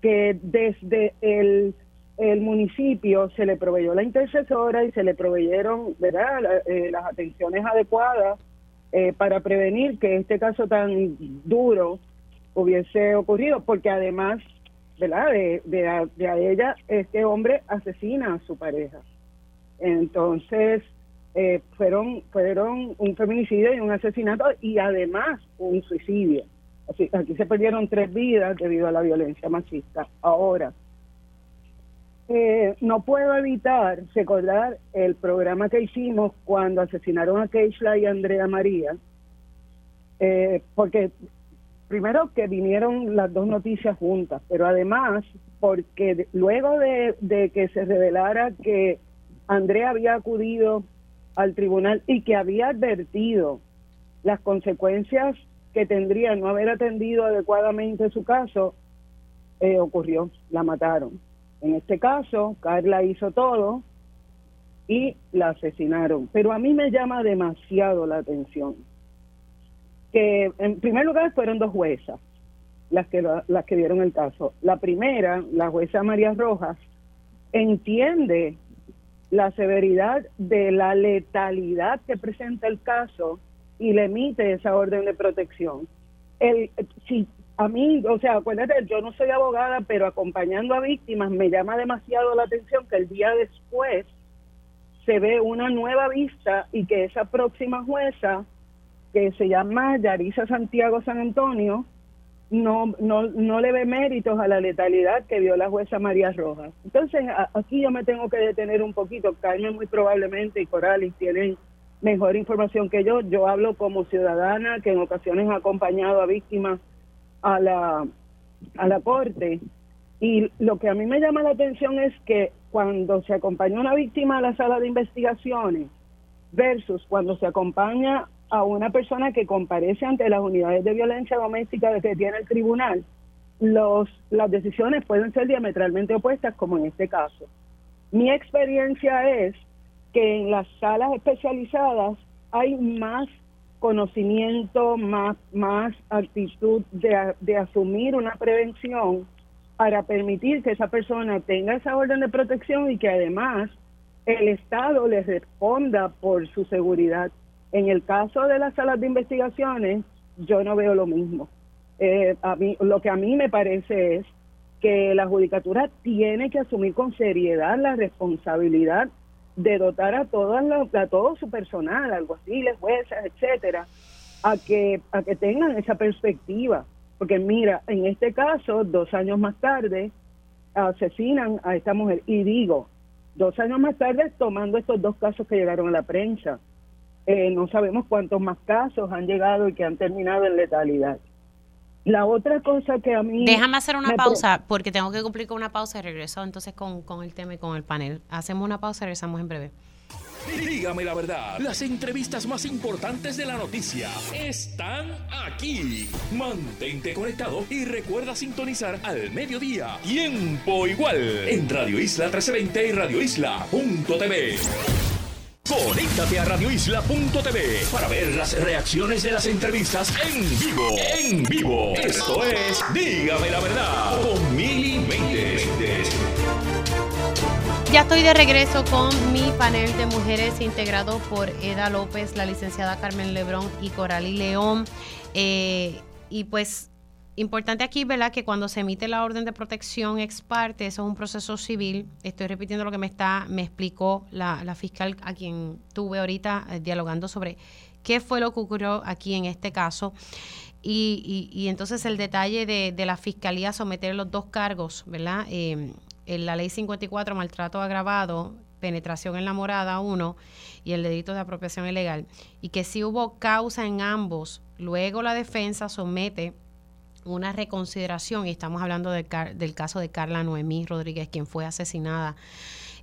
que desde el, municipio se le proveyó la intercesora y se le proveyeron ¿verdad? Eh, las atenciones adecuadas eh, para prevenir que este caso tan duro hubiese ocurrido, porque además ¿verdad? De, de, a, ella, este hombre asesina a su pareja. Entonces, eh, fueron, fueron un feminicidio y un asesinato y además un suicidio. Así, aquí se perdieron tres vidas debido a la violencia machista. Ahora, eh, no puedo evitar recordar el programa que hicimos cuando asesinaron a Keishla y Andrea María, eh, porque primero que vinieron las dos noticias juntas, pero además porque luego de, que se revelara que Andrea había acudido al tribunal y que había advertido las consecuencias que tendría no haber atendido adecuadamente su caso, eh, ocurrió, la mataron. En este caso, Carla hizo todo y la asesinaron. Pero a mí me llama demasiado la atención que, en primer lugar, fueron dos juezas las que, las que dieron el caso. La primera, la jueza María Rojas, entiende la severidad de la letalidad que presenta el caso y le emite esa orden de protección. El, si a mí, o sea, acuérdate, yo no soy abogada, pero acompañando a víctimas me llama demasiado la atención que el día después se ve una nueva vista y que esa próxima jueza, que se llama Yarisa Santiago San Antonio, no, no, no le ve méritos a la letalidad que vio la jueza María Rojas. Entonces, aquí yo me tengo que detener un poquito. Carmen muy probablemente y Coralis tienen mejor información que yo. Yo hablo como ciudadana que en ocasiones ha acompañado a víctimas a la, a la corte. Y lo que a mí me llama la atención es que cuando se acompaña una víctima a la sala de investigaciones versus cuando se acompaña a una persona que comparece ante las unidades de violencia doméstica que tiene el tribunal, los, las decisiones pueden ser diametralmente opuestas, como en este caso. Mi experiencia es que en las salas especializadas hay más conocimiento, más, más actitud de, de asumir una prevención para permitir que esa persona tenga esa orden de protección y que además el Estado le responda por su seguridad. En el caso de las salas de investigaciones, yo no veo lo mismo. Eh, a mí, lo que a mí me parece es que la judicatura tiene que asumir con seriedad la responsabilidad de dotar a todas a todo su personal, alguaciles, jueces, etcétera, a que a que tengan esa perspectiva, porque mira, en este caso, dos años más tarde asesinan a esta mujer. Y digo, dos años más tarde tomando estos dos casos que llegaron a la prensa, eh, no sabemos cuántos más casos han llegado y que han terminado en letalidad. La otra cosa que a mí... Déjame hacer una pausa porque tengo que cumplir con una pausa y regreso entonces con, con el tema y con el panel. Hacemos una pausa y regresamos en breve. Dígame la verdad, las entrevistas más importantes de la noticia están aquí. Mantente conectado y recuerda sintonizar al mediodía, tiempo igual, en Radio Isla 1320 y Radio Isla.tv. Conéctate a radioisla.tv para ver las reacciones de las entrevistas en vivo. En vivo. Esto es Dígame la verdad con Mili Ya estoy de regreso con mi panel de mujeres integrado por Eda López, la licenciada Carmen Lebrón y Coralí León. Eh, y pues Importante aquí, ¿verdad? Que cuando se emite la orden de protección ex parte, eso es un proceso civil. Estoy repitiendo lo que me está, me explicó la, fiscal a quien tuve ahorita eh, dialogando sobre qué fue lo que ocurrió aquí en este caso. Y, entonces el detalle de, la fiscalía someter los dos cargos, ¿verdad? Eh, en la ley 54, maltrato agravado, penetración en la morada 1 y el delito de apropiación ilegal. Y que si hubo causa en ambos, luego la defensa somete una reconsideración, y estamos hablando del, del caso de Carla Noemí Rodríguez, quien fue asesinada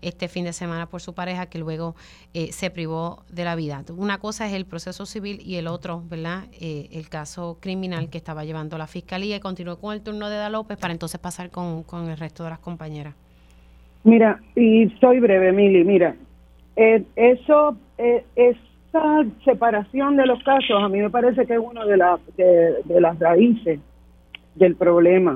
este fin de semana por su pareja que luego eh, se privó de la vida. Una cosa es el proceso civil y el otro, ¿verdad? Eh, el caso criminal que estaba llevando la fiscalía y continuó con el turno de Da López para entonces pasar con, con el resto de las compañeras. Mira, y soy breve, Mili, mira, eh, eso, esa separación de los casos a mí me parece que es uno de, las de las raíces del problema,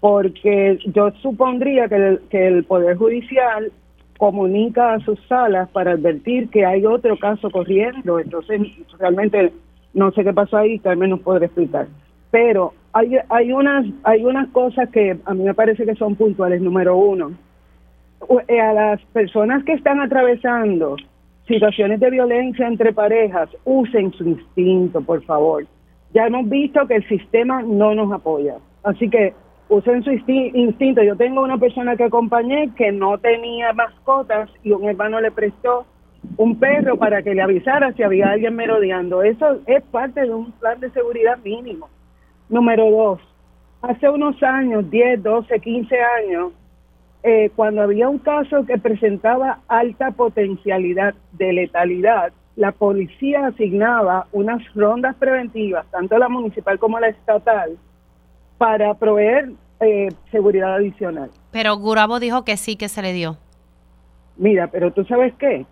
porque yo supondría que el, que el Poder Judicial comunica a sus salas para advertir que hay otro caso corriendo, entonces realmente no sé qué pasó ahí, Carmen nos podrá explicar. Pero hay, hay, unas, hay unas cosas que a mí me parece que son puntuales. Número uno, eh, a las personas que están atravesando situaciones de violencia entre parejas, usen su instinto, por favor ya hemos visto que el sistema no nos apoya. Así que usen su instinto. Yo tengo una persona que acompañé que no tenía mascotas y un hermano le prestó un perro para que le avisara si había alguien merodeando. Eso es parte de un plan de seguridad mínimo. Número dos, hace unos años, 10, 12, 15 años, eh, cuando había un caso que presentaba alta potencialidad de letalidad, la policía asignaba unas rondas preventivas, tanto la municipal como la estatal, para proveer eh, seguridad adicional. Pero Gurabo dijo que sí, que se le dio. Mira, pero tú sabes qué,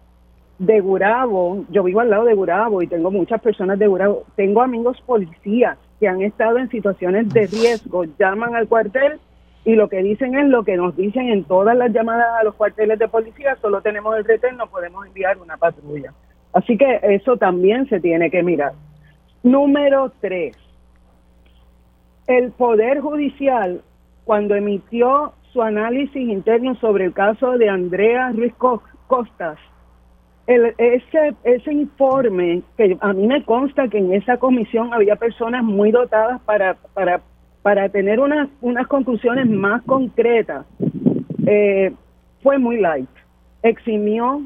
de Gurabo, yo vivo al lado de Gurabo y tengo muchas personas de Gurabo, tengo amigos policías que han estado en situaciones de riesgo, llaman al cuartel y lo que dicen es lo que nos dicen en todas las llamadas a los cuarteles de policía, solo tenemos el retén, no podemos enviar una patrulla. Así que eso también se tiene que mirar. Número tres, el Poder Judicial, cuando emitió su análisis interno sobre el caso de Andrea Ruiz Costas, el, ese, ese informe, que a mí me consta que en esa comisión había personas muy dotadas para, para, para tener unas, unas conclusiones más concretas, eh, fue muy light. Eximió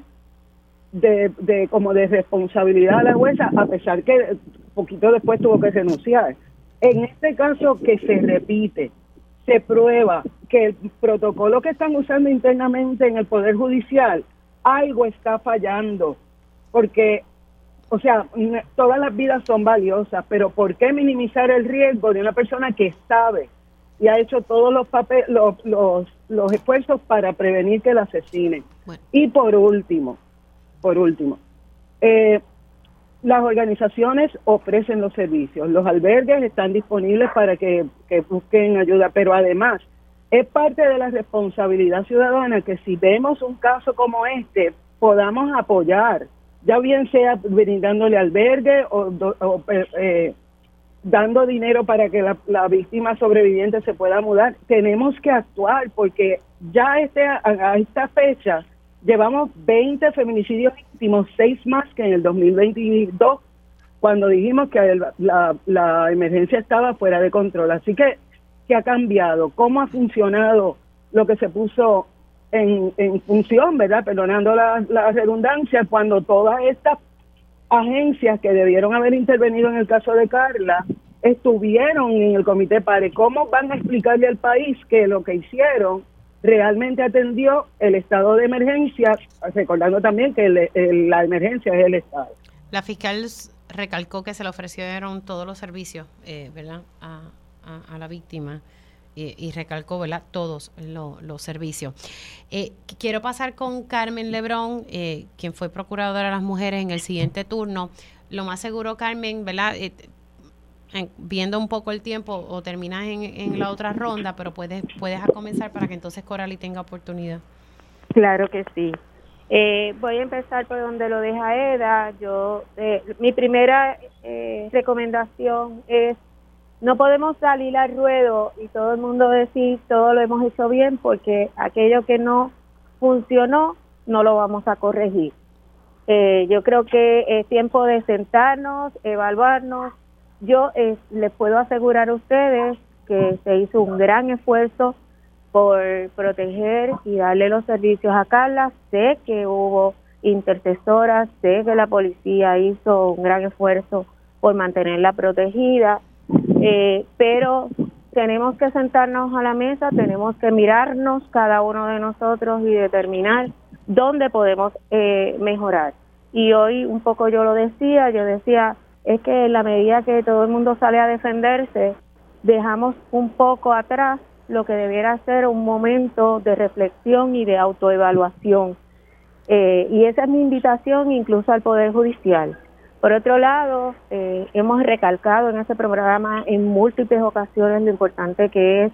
de, de como de responsabilidad a la jueza, a pesar que poquito después tuvo que renunciar. En este caso que se repite, se prueba que el protocolo que están usando internamente en el Poder Judicial, algo está fallando, porque, o sea, todas las vidas son valiosas, pero ¿por qué minimizar el riesgo de una persona que sabe y ha hecho todos los, papeles, los, los, los esfuerzos para prevenir que la asesinen? Y por último, por último, eh, las organizaciones ofrecen los servicios, los albergues están disponibles para que, busquen ayuda, pero además es parte de la responsabilidad ciudadana que si vemos un caso como este, podamos apoyar, ya bien sea brindándole albergue o, eh, eh, dando dinero para que la, la, víctima sobreviviente se pueda mudar. Tenemos que actuar porque ya este, a esta fecha llevamos 20 feminicidios íntimos, 6 más que en el 2022, cuando dijimos que la, emergencia estaba fuera de control. Así que, ¿qué ha cambiado? ¿Cómo ha funcionado lo que se puso en, en función, verdad? Perdonando la, la redundancia, cuando todas estas agencias que debieron haber intervenido en el caso de Carla estuvieron en el comité PARE. ¿Cómo van a explicarle al país que lo que hicieron realmente atendió el estado de emergencia, recordando también que la emergencia es el estado. La fiscal recalcó que se le ofrecieron todos los servicios, eh, ¿verdad?, a, la víctima. Y, recalcó, ¿verdad?, todos los servicios. Eh, quiero pasar con Carmen Lebrón, eh, quien fue procuradora de las mujeres en el siguiente turno. Lo más seguro, Carmen, ¿verdad? Viendo un poco el tiempo o terminas en, la otra ronda, pero puedes, puedes comenzar para que entonces Corali tenga oportunidad. Claro que sí. Eh, voy a empezar por donde lo deja Eda. Yo, eh, mi primera eh, recomendación es no podemos salir al ruedo y todo el mundo decir todo lo hemos hecho bien porque aquello que no funcionó no lo vamos a corregir. yo creo que es tiempo de sentarnos, evaluarnos, yo eh, les puedo asegurar a ustedes que se hizo un gran esfuerzo por proteger y darle los servicios a Carla. Sé que hubo intercesoras, sé que la policía hizo un gran esfuerzo por mantenerla protegida, eh, pero tenemos que sentarnos a la mesa, tenemos que mirarnos cada uno de nosotros y determinar dónde podemos eh, mejorar. Y hoy un poco yo lo decía, yo decía, es que en la medida que todo el mundo sale a defenderse, dejamos un poco atrás lo que debiera ser un momento de reflexión y de autoevaluación. Eh, y esa es mi invitación incluso al Poder Judicial. Por otro lado, eh, hemos recalcado en este programa en múltiples ocasiones lo importante que es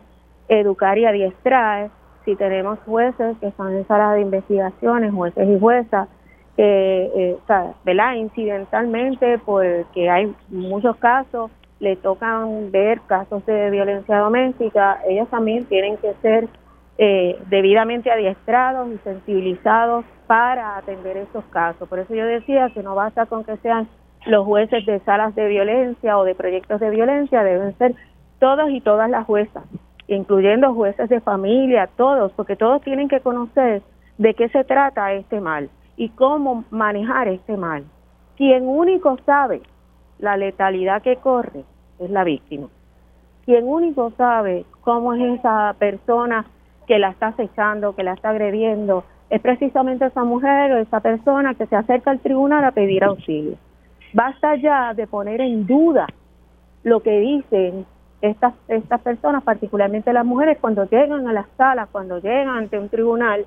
educar y adiestrar. Si tenemos jueces que están en salas de investigaciones, jueces y juezas, eh, eh, o sea, ¿verdad? Incidentalmente, porque hay muchos casos, le tocan ver casos de violencia doméstica, ellos también tienen que ser eh, debidamente adiestrados y sensibilizados para atender esos casos. Por eso yo decía que no basta con que sean los jueces de salas de violencia o de proyectos de violencia, deben ser todos y todas las juezas, incluyendo jueces de familia, todos, porque todos tienen que conocer de qué se trata este mal y cómo manejar este mal. Quien único sabe la letalidad que corre es la víctima. quien único sabe cómo es esa persona que la está acechando, que la está agrediendo, es precisamente esa mujer o esa persona que se acerca al tribunal a pedir auxilio. Basta ya de poner en duda lo que dicen estas, estas personas, particularmente las mujeres, cuando llegan a las salas, cuando llegan ante un tribunal,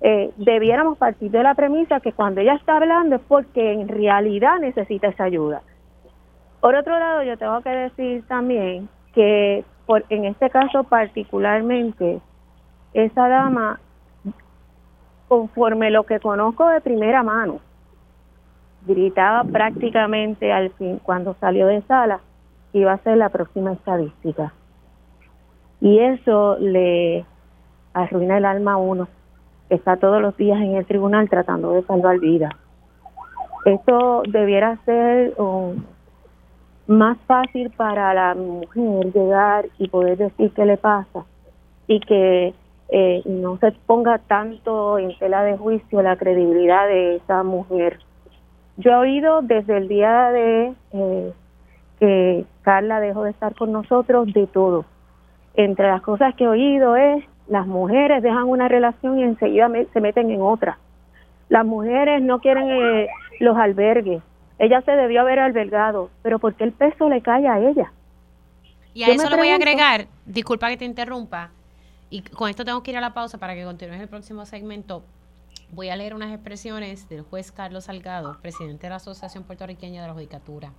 eh, debiéramos partir de la premisa que cuando ella está hablando es porque en realidad necesita esa ayuda. Por otro lado, yo tengo que decir también que por, en este caso particularmente, esa dama, conforme lo que conozco de primera mano, gritaba prácticamente al fin, cuando salió de sala, iba a ser la próxima estadística. Y eso le arruina el alma a uno, está todos los días en el tribunal tratando de salvar vidas. Esto debiera ser más fácil para la mujer llegar y poder decir qué le pasa y que eh, no se ponga tanto en tela de juicio la credibilidad de esa mujer. Yo he oído desde el día de eh, que Carla dejó de estar con nosotros de todo. Entre las cosas que he oído es las mujeres dejan una relación y enseguida se meten en otra. Las mujeres no quieren eh, los albergues. Ella se debió haber albergado, pero porque el peso le cae a ella? Y a eso le voy a agregar, disculpa que te interrumpa, y con esto tengo que ir a la pausa para que continúes el próximo segmento. Voy a leer unas expresiones del juez Carlos Salgado, presidente de la Asociación Puertorriqueña de la Judicatura.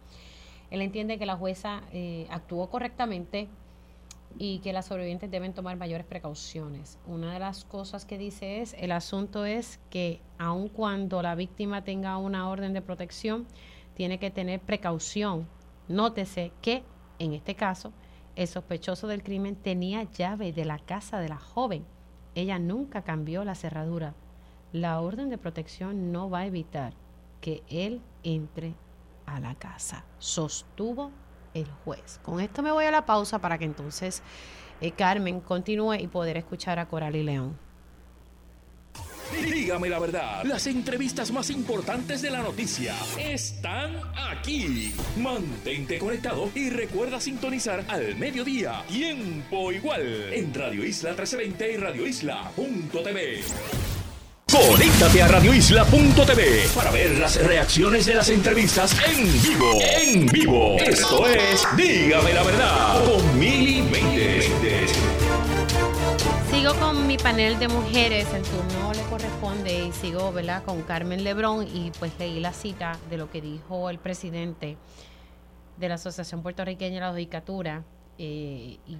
Él entiende que la jueza eh, actuó correctamente y que las sobrevivientes deben tomar mayores precauciones. Una de las cosas que dice es, el asunto es que aun cuando la víctima tenga una orden de protección, tiene que tener precaución. Nótese que, en este caso, el sospechoso del crimen tenía llave de la casa de la joven. Ella nunca cambió la cerradura. La orden de protección no va a evitar que él entre a la casa, sostuvo el juez. Con esto me voy a la pausa para que entonces eh, Carmen continúe y poder escuchar a Coral y León. Dígame la verdad, las entrevistas más importantes de la noticia están aquí. Mantente conectado y recuerda sintonizar al mediodía, tiempo igual, en Radio Isla 1320 y Radio Isla.tv. Conéctate a radioisla.tv para ver las reacciones de las entrevistas en vivo. En vivo. Esto es Dígame la verdad con Sigo con mi panel de mujeres, el turno le corresponde y sigo ¿verdad? con Carmen Lebrón y pues leí la cita de lo que dijo el presidente de la Asociación Puertorriqueña de la Judicatura eh, y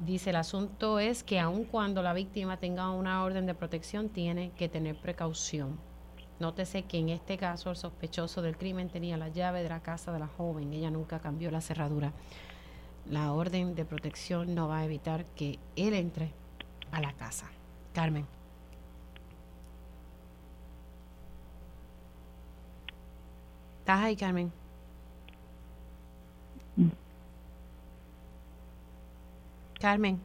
Dice, el asunto es que aun cuando la víctima tenga una orden de protección, tiene que tener precaución. Nótese que en este caso el sospechoso del crimen tenía la llave de la casa de la joven, ella nunca cambió la cerradura. La orden de protección no va a evitar que él entre a la casa. Carmen. ¿Estás ahí, Carmen? Carmen.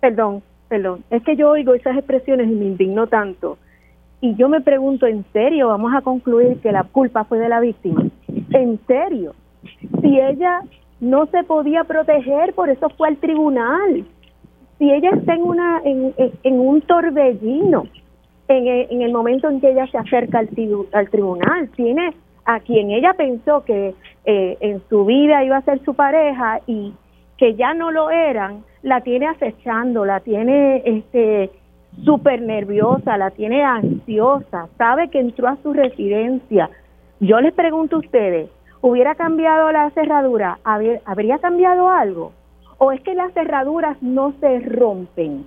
Perdón, perdón. Es que yo oigo esas expresiones y me indigno tanto. Y yo me pregunto, ¿en serio vamos a concluir que la culpa fue de la víctima? ¿En serio? Si ella no se podía proteger, por eso fue al tribunal. Si ella está en, una, en, en un torbellino, en en el momento en que ella se acerca al, al tribunal, tiene a quien ella pensó que eh, en su vida iba a ser su pareja y que ya no lo eran, la tiene acechando, la tiene este súper nerviosa, la tiene ansiosa, sabe que entró a su residencia. Yo les pregunto a ustedes, ¿hubiera cambiado la cerradura? ¿Habría cambiado algo? ¿O es que las cerraduras no se rompen?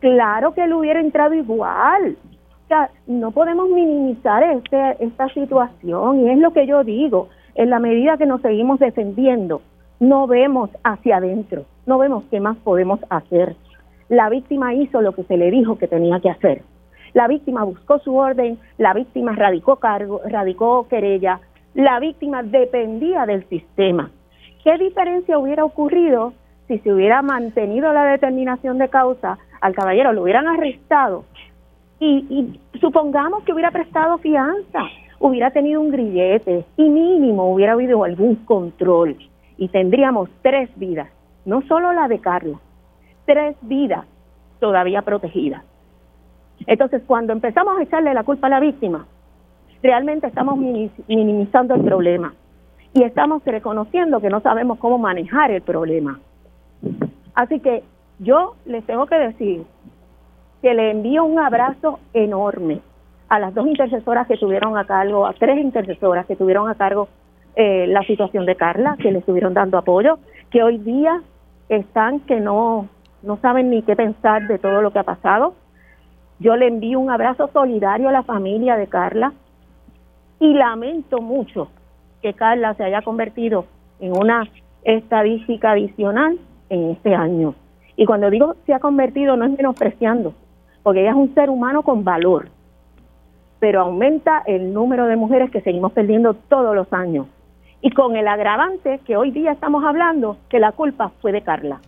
Claro que él hubiera entrado igual, no podemos minimizar este, esta situación y es lo que yo digo, en la medida que nos seguimos defendiendo, no vemos hacia adentro, no vemos qué más podemos hacer. La víctima hizo lo que se le dijo que tenía que hacer. La víctima buscó su orden, la víctima radicó cargo, radicó querella, la víctima dependía del sistema. ¿Qué diferencia hubiera ocurrido si se hubiera mantenido la determinación de causa al caballero, lo hubieran arrestado y, supongamos que hubiera prestado fianza, hubiera tenido un grillete y mínimo hubiera habido algún control. y tendríamos tres vidas, no solo la de Carla, tres vidas todavía protegidas. Entonces, cuando empezamos a echarle la culpa a la víctima, realmente estamos minimizando el problema y estamos reconociendo que no sabemos cómo manejar el problema. Así que yo les tengo que decir que le envío un abrazo enorme a las dos intercesoras que tuvieron a cargo, a tres intercesoras que tuvieron a cargo eh, la situación de Carla, que le estuvieron dando apoyo, que hoy día están que no, no saben ni qué pensar de todo lo que ha pasado. Yo le envío un abrazo solidario a la familia de Carla y lamento mucho que Carla se haya convertido en una estadística adicional en este año. Y cuando digo se ha convertido no es menospreciando, porque ella es un ser humano con valor, pero aumenta el número de mujeres que seguimos perdiendo todos los años. Y con el agravante que hoy día estamos hablando, que la culpa fue de Carla.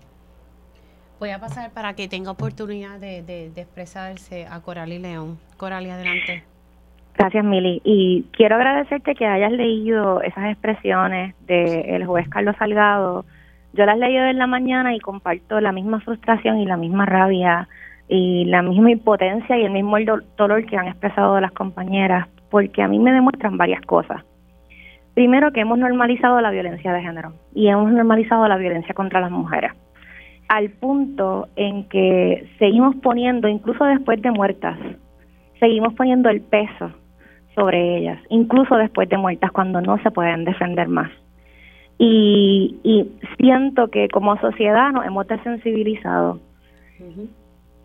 Voy a pasar para que tenga oportunidad de, de, expresarse a Coralie León. Coralie, adelante. Gracias, Mili. Y quiero agradecerte que hayas leído esas expresiones del juez Carlos Salgado. Yo las he leído en la mañana y comparto la misma frustración y la misma rabia y la misma impotencia y el mismo dolor que han expresado las compañeras, porque a mí me demuestran varias cosas. Primero, que hemos normalizado la violencia de género y hemos normalizado la violencia contra las mujeres, al punto en que seguimos poniendo, incluso después de muertas, seguimos poniendo el peso sobre ellas, incluso después de muertas, cuando no se pueden defender más. Y, y siento que como sociedad nos hemos desensibilizado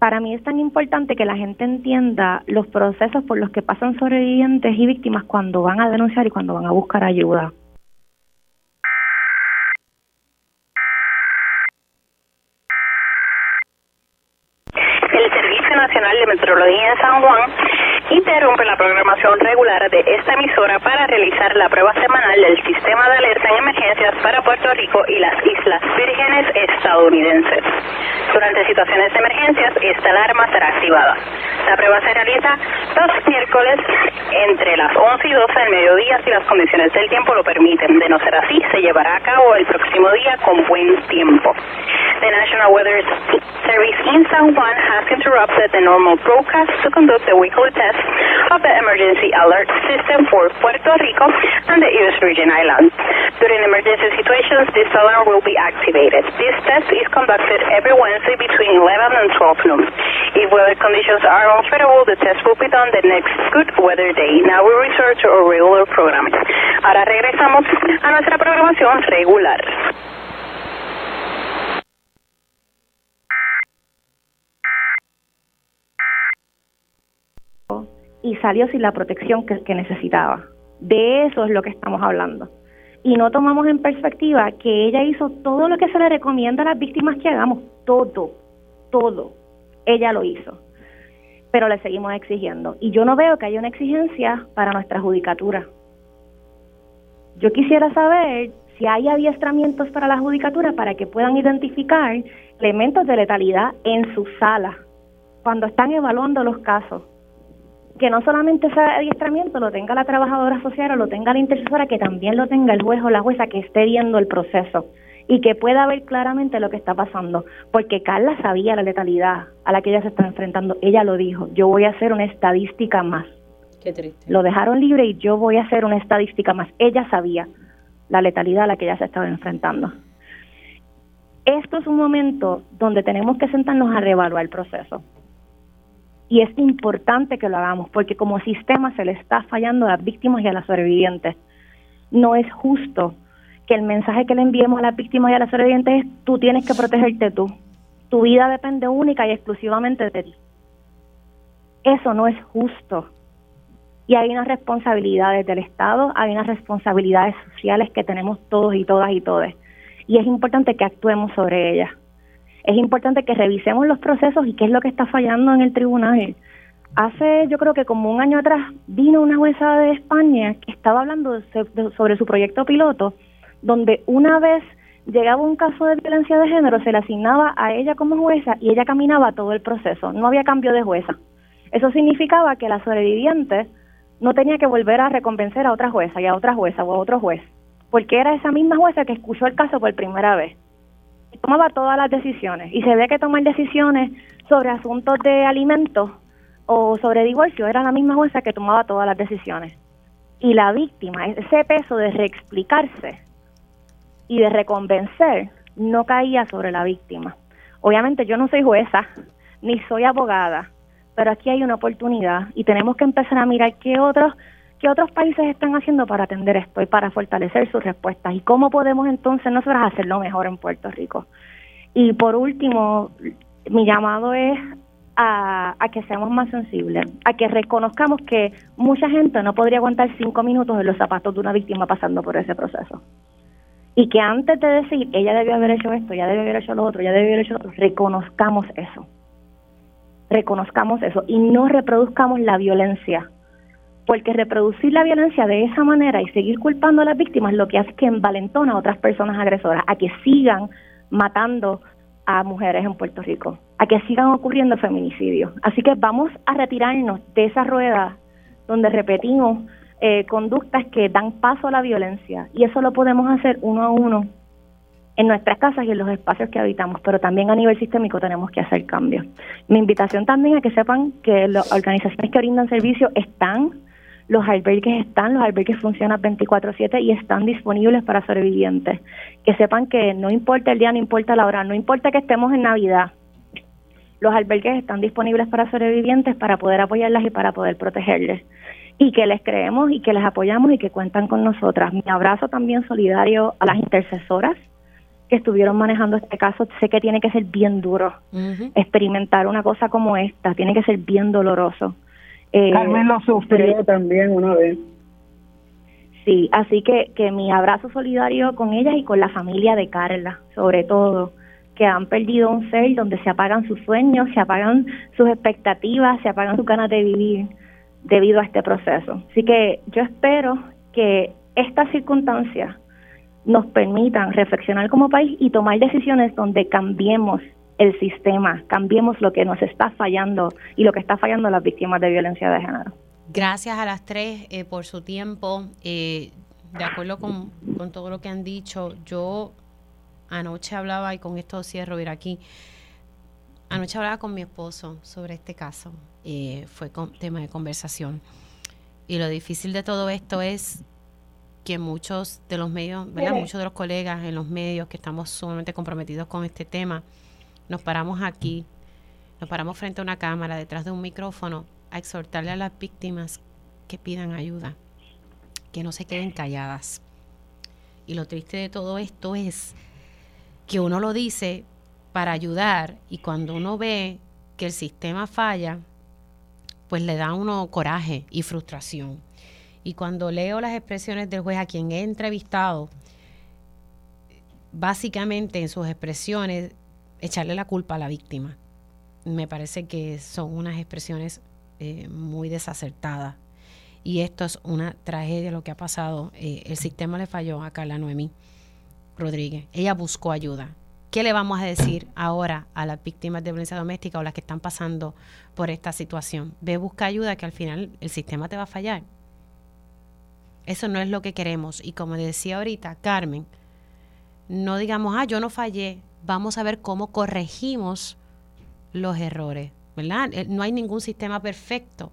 para mí es tan importante que la gente entienda los procesos por los que pasan sobrevivientes y víctimas cuando van a denunciar y cuando van a buscar ayuda. El Servicio Nacional de Meteorología en San Juan interrumpe la programación regular de esta emisora para realizar la prueba semanal del sistema de alerta en emergencias para Puerto Rico y las Islas Vírgenes estadounidenses. Durante situaciones de emergencias, esta alarma será activada. La prueba se realiza los miércoles entre las 11 y 12 del mediodía si las condiciones del tiempo lo permiten. De no ser así, se llevará a cabo el próximo día con buen tiempo. The National Weather Service in San Juan has interrupted the normal broadcast to conduct the weekly test of the emergency alert system for Puerto Rico and the U.S. Virgin Islands. During emergency situations, this alarm will be activated. This test is conducted every Wednesday between 11 and 12 noon. If weather conditions are unfavorable, the test will be done the next good weather day. Now we return to our regular programming. Ahora regresamos a nuestra programación regular. Y salió sin la protección que, necesitaba. De eso es lo que estamos hablando. Y no tomamos en perspectiva que ella hizo todo lo que se le recomienda a las víctimas que hagamos, todo, todo. Ella lo hizo. Pero le seguimos exigiendo. Y yo no veo que haya una exigencia para nuestra judicatura. Yo quisiera saber si hay adiestramientos para la judicatura para que puedan identificar elementos de letalidad en su sala cuando están evaluando los casos que no solamente ese adiestramiento lo tenga la trabajadora social o lo tenga la intercesora, que también lo tenga el juez o la jueza que esté viendo el proceso y que pueda ver claramente lo que está pasando, porque Carla sabía la letalidad a la que ella se está enfrentando, ella lo dijo, yo voy a hacer una estadística más. Qué triste. Lo dejaron libre y yo voy a hacer una estadística más. Ella sabía la letalidad a la que ella se estaba enfrentando. Esto es un momento donde tenemos que sentarnos a reevaluar el proceso y es importante que lo hagamos porque como sistema se le está fallando a las víctimas y a las sobrevivientes. No es justo que el mensaje que le enviemos a las víctimas y a las sobrevivientes es tú tienes que protegerte tú. Tu vida depende única y exclusivamente de ti. Eso no es justo. Y hay unas responsabilidades del Estado, hay unas responsabilidades sociales que tenemos todos y todas y todes. Y es importante que actuemos sobre ellas es importante que revisemos los procesos y qué es lo que está fallando en el tribunal. Hace, yo creo que como un año atrás, vino una jueza de España que estaba hablando sobre su proyecto piloto, donde una vez llegaba un caso de violencia de género, se le asignaba a ella como jueza y ella caminaba todo el proceso, no había cambio de jueza. Eso significaba que la sobreviviente no tenía que volver a reconvencer a otra jueza y a otra jueza o a otro juez. porque era esa misma jueza que escuchó el caso por primera vez. Tomaba todas las decisiones y se ve que tomar decisiones sobre asuntos de alimentos o sobre divorcio era la misma jueza que tomaba todas las decisiones. Y la víctima, ese peso de reexplicarse y de reconvencer, no caía sobre la víctima. Obviamente yo no soy jueza, ni soy abogada, pero aquí hay una oportunidad y tenemos que empezar a mirar qué otros qué otros países están haciendo para atender esto y para fortalecer sus respuestas y cómo podemos entonces nosotros hacerlo mejor en Puerto Rico. Y por último, mi llamado es a, que seamos más sensibles, a que reconozcamos que mucha gente no podría aguantar cinco minutos en los zapatos de una víctima pasando por ese proceso. Y que antes de decir, ella debió haber hecho esto, ella debió haber hecho lo otro, ella debió haber hecho lo reconozcamos eso. Reconozcamos eso y no reproduzcamos la violencia. Porque reproducir la violencia de esa manera y seguir culpando a las víctimas lo que hace que envalentona a otras personas agresoras a que sigan matando a mujeres en Puerto Rico, a que sigan ocurriendo feminicidios. Así que vamos a retirarnos de esa rueda donde repetimos eh, conductas que dan paso a la violencia y eso lo podemos hacer uno a uno en nuestras casas y en los espacios que habitamos, pero también a nivel sistémico tenemos que hacer cambios. Mi invitación también a que sepan que las organizaciones que brindan servicios están, los albergues están, los albergues funcionan 24/7 y están disponibles para sobrevivientes. Que sepan que no importa el día, no importa la hora, no importa que estemos en Navidad, los albergues están disponibles para sobrevivientes para poder apoyarlas y para poder protegerles y que les creemos y que les apoyamos y que cuentan con nosotras. Mi abrazo también solidario a las intercesoras que estuvieron manejando este caso. Sé que tiene que ser bien duro experimentar una cosa como esta, tiene que ser bien doloroso. Eh, Carmen lo sufrió también una vez. Sí, así que, que mi abrazo solidario con ellas y con la familia de Carla, sobre todo, que han perdido un ser donde se apagan sus sueños, se apagan sus expectativas, se apagan sus ganas de vivir debido a este proceso. Así que yo espero que estas circunstancias nos permitan reflexionar como país y tomar decisiones donde cambiemos el sistema, cambiemos lo que nos está fallando y lo que está fallando a las víctimas de violencia de género. Gracias a las tres eh, por su tiempo. Eh, de acuerdo con, con, todo lo que han dicho, yo anoche hablaba, y con esto cierro, ir aquí, anoche hablaba con mi esposo sobre este caso eh, fue tema de conversación. Y lo difícil de todo esto es que muchos de los medios, ¿verdad? muchos de los colegas en los medios que estamos sumamente comprometidos con este tema, nos paramos aquí, nos paramos frente a una cámara, detrás de un micrófono, a exhortarle a las víctimas que pidan ayuda, que no se queden calladas. Y lo triste de todo esto es que uno lo dice para ayudar y cuando uno ve que el sistema falla, pues le da uno coraje y frustración. Y cuando leo las expresiones del juez a quien he entrevistado, básicamente en sus expresiones, echarle la culpa a la víctima. Me parece que son unas expresiones eh, muy desacertadas. Y esto es una tragedia lo que ha pasado. Eh, el sistema le falló a Carla Noemí Rodríguez. Ella buscó ayuda. ¿Qué le vamos a decir ahora a las víctimas de violencia doméstica o las que están pasando por esta situación? Ve, busca ayuda que al final el sistema te va a fallar. Eso no es lo que queremos. Y como decía ahorita Carmen, no digamos, ah, yo no fallé. Vamos a ver cómo corregimos los errores, ¿verdad? Eh, no hay ningún sistema perfecto,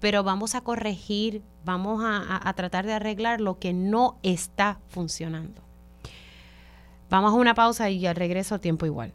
pero vamos a corregir, vamos a, a tratar de arreglar lo que no está funcionando. Vamos a una pausa y al regreso tiempo igual.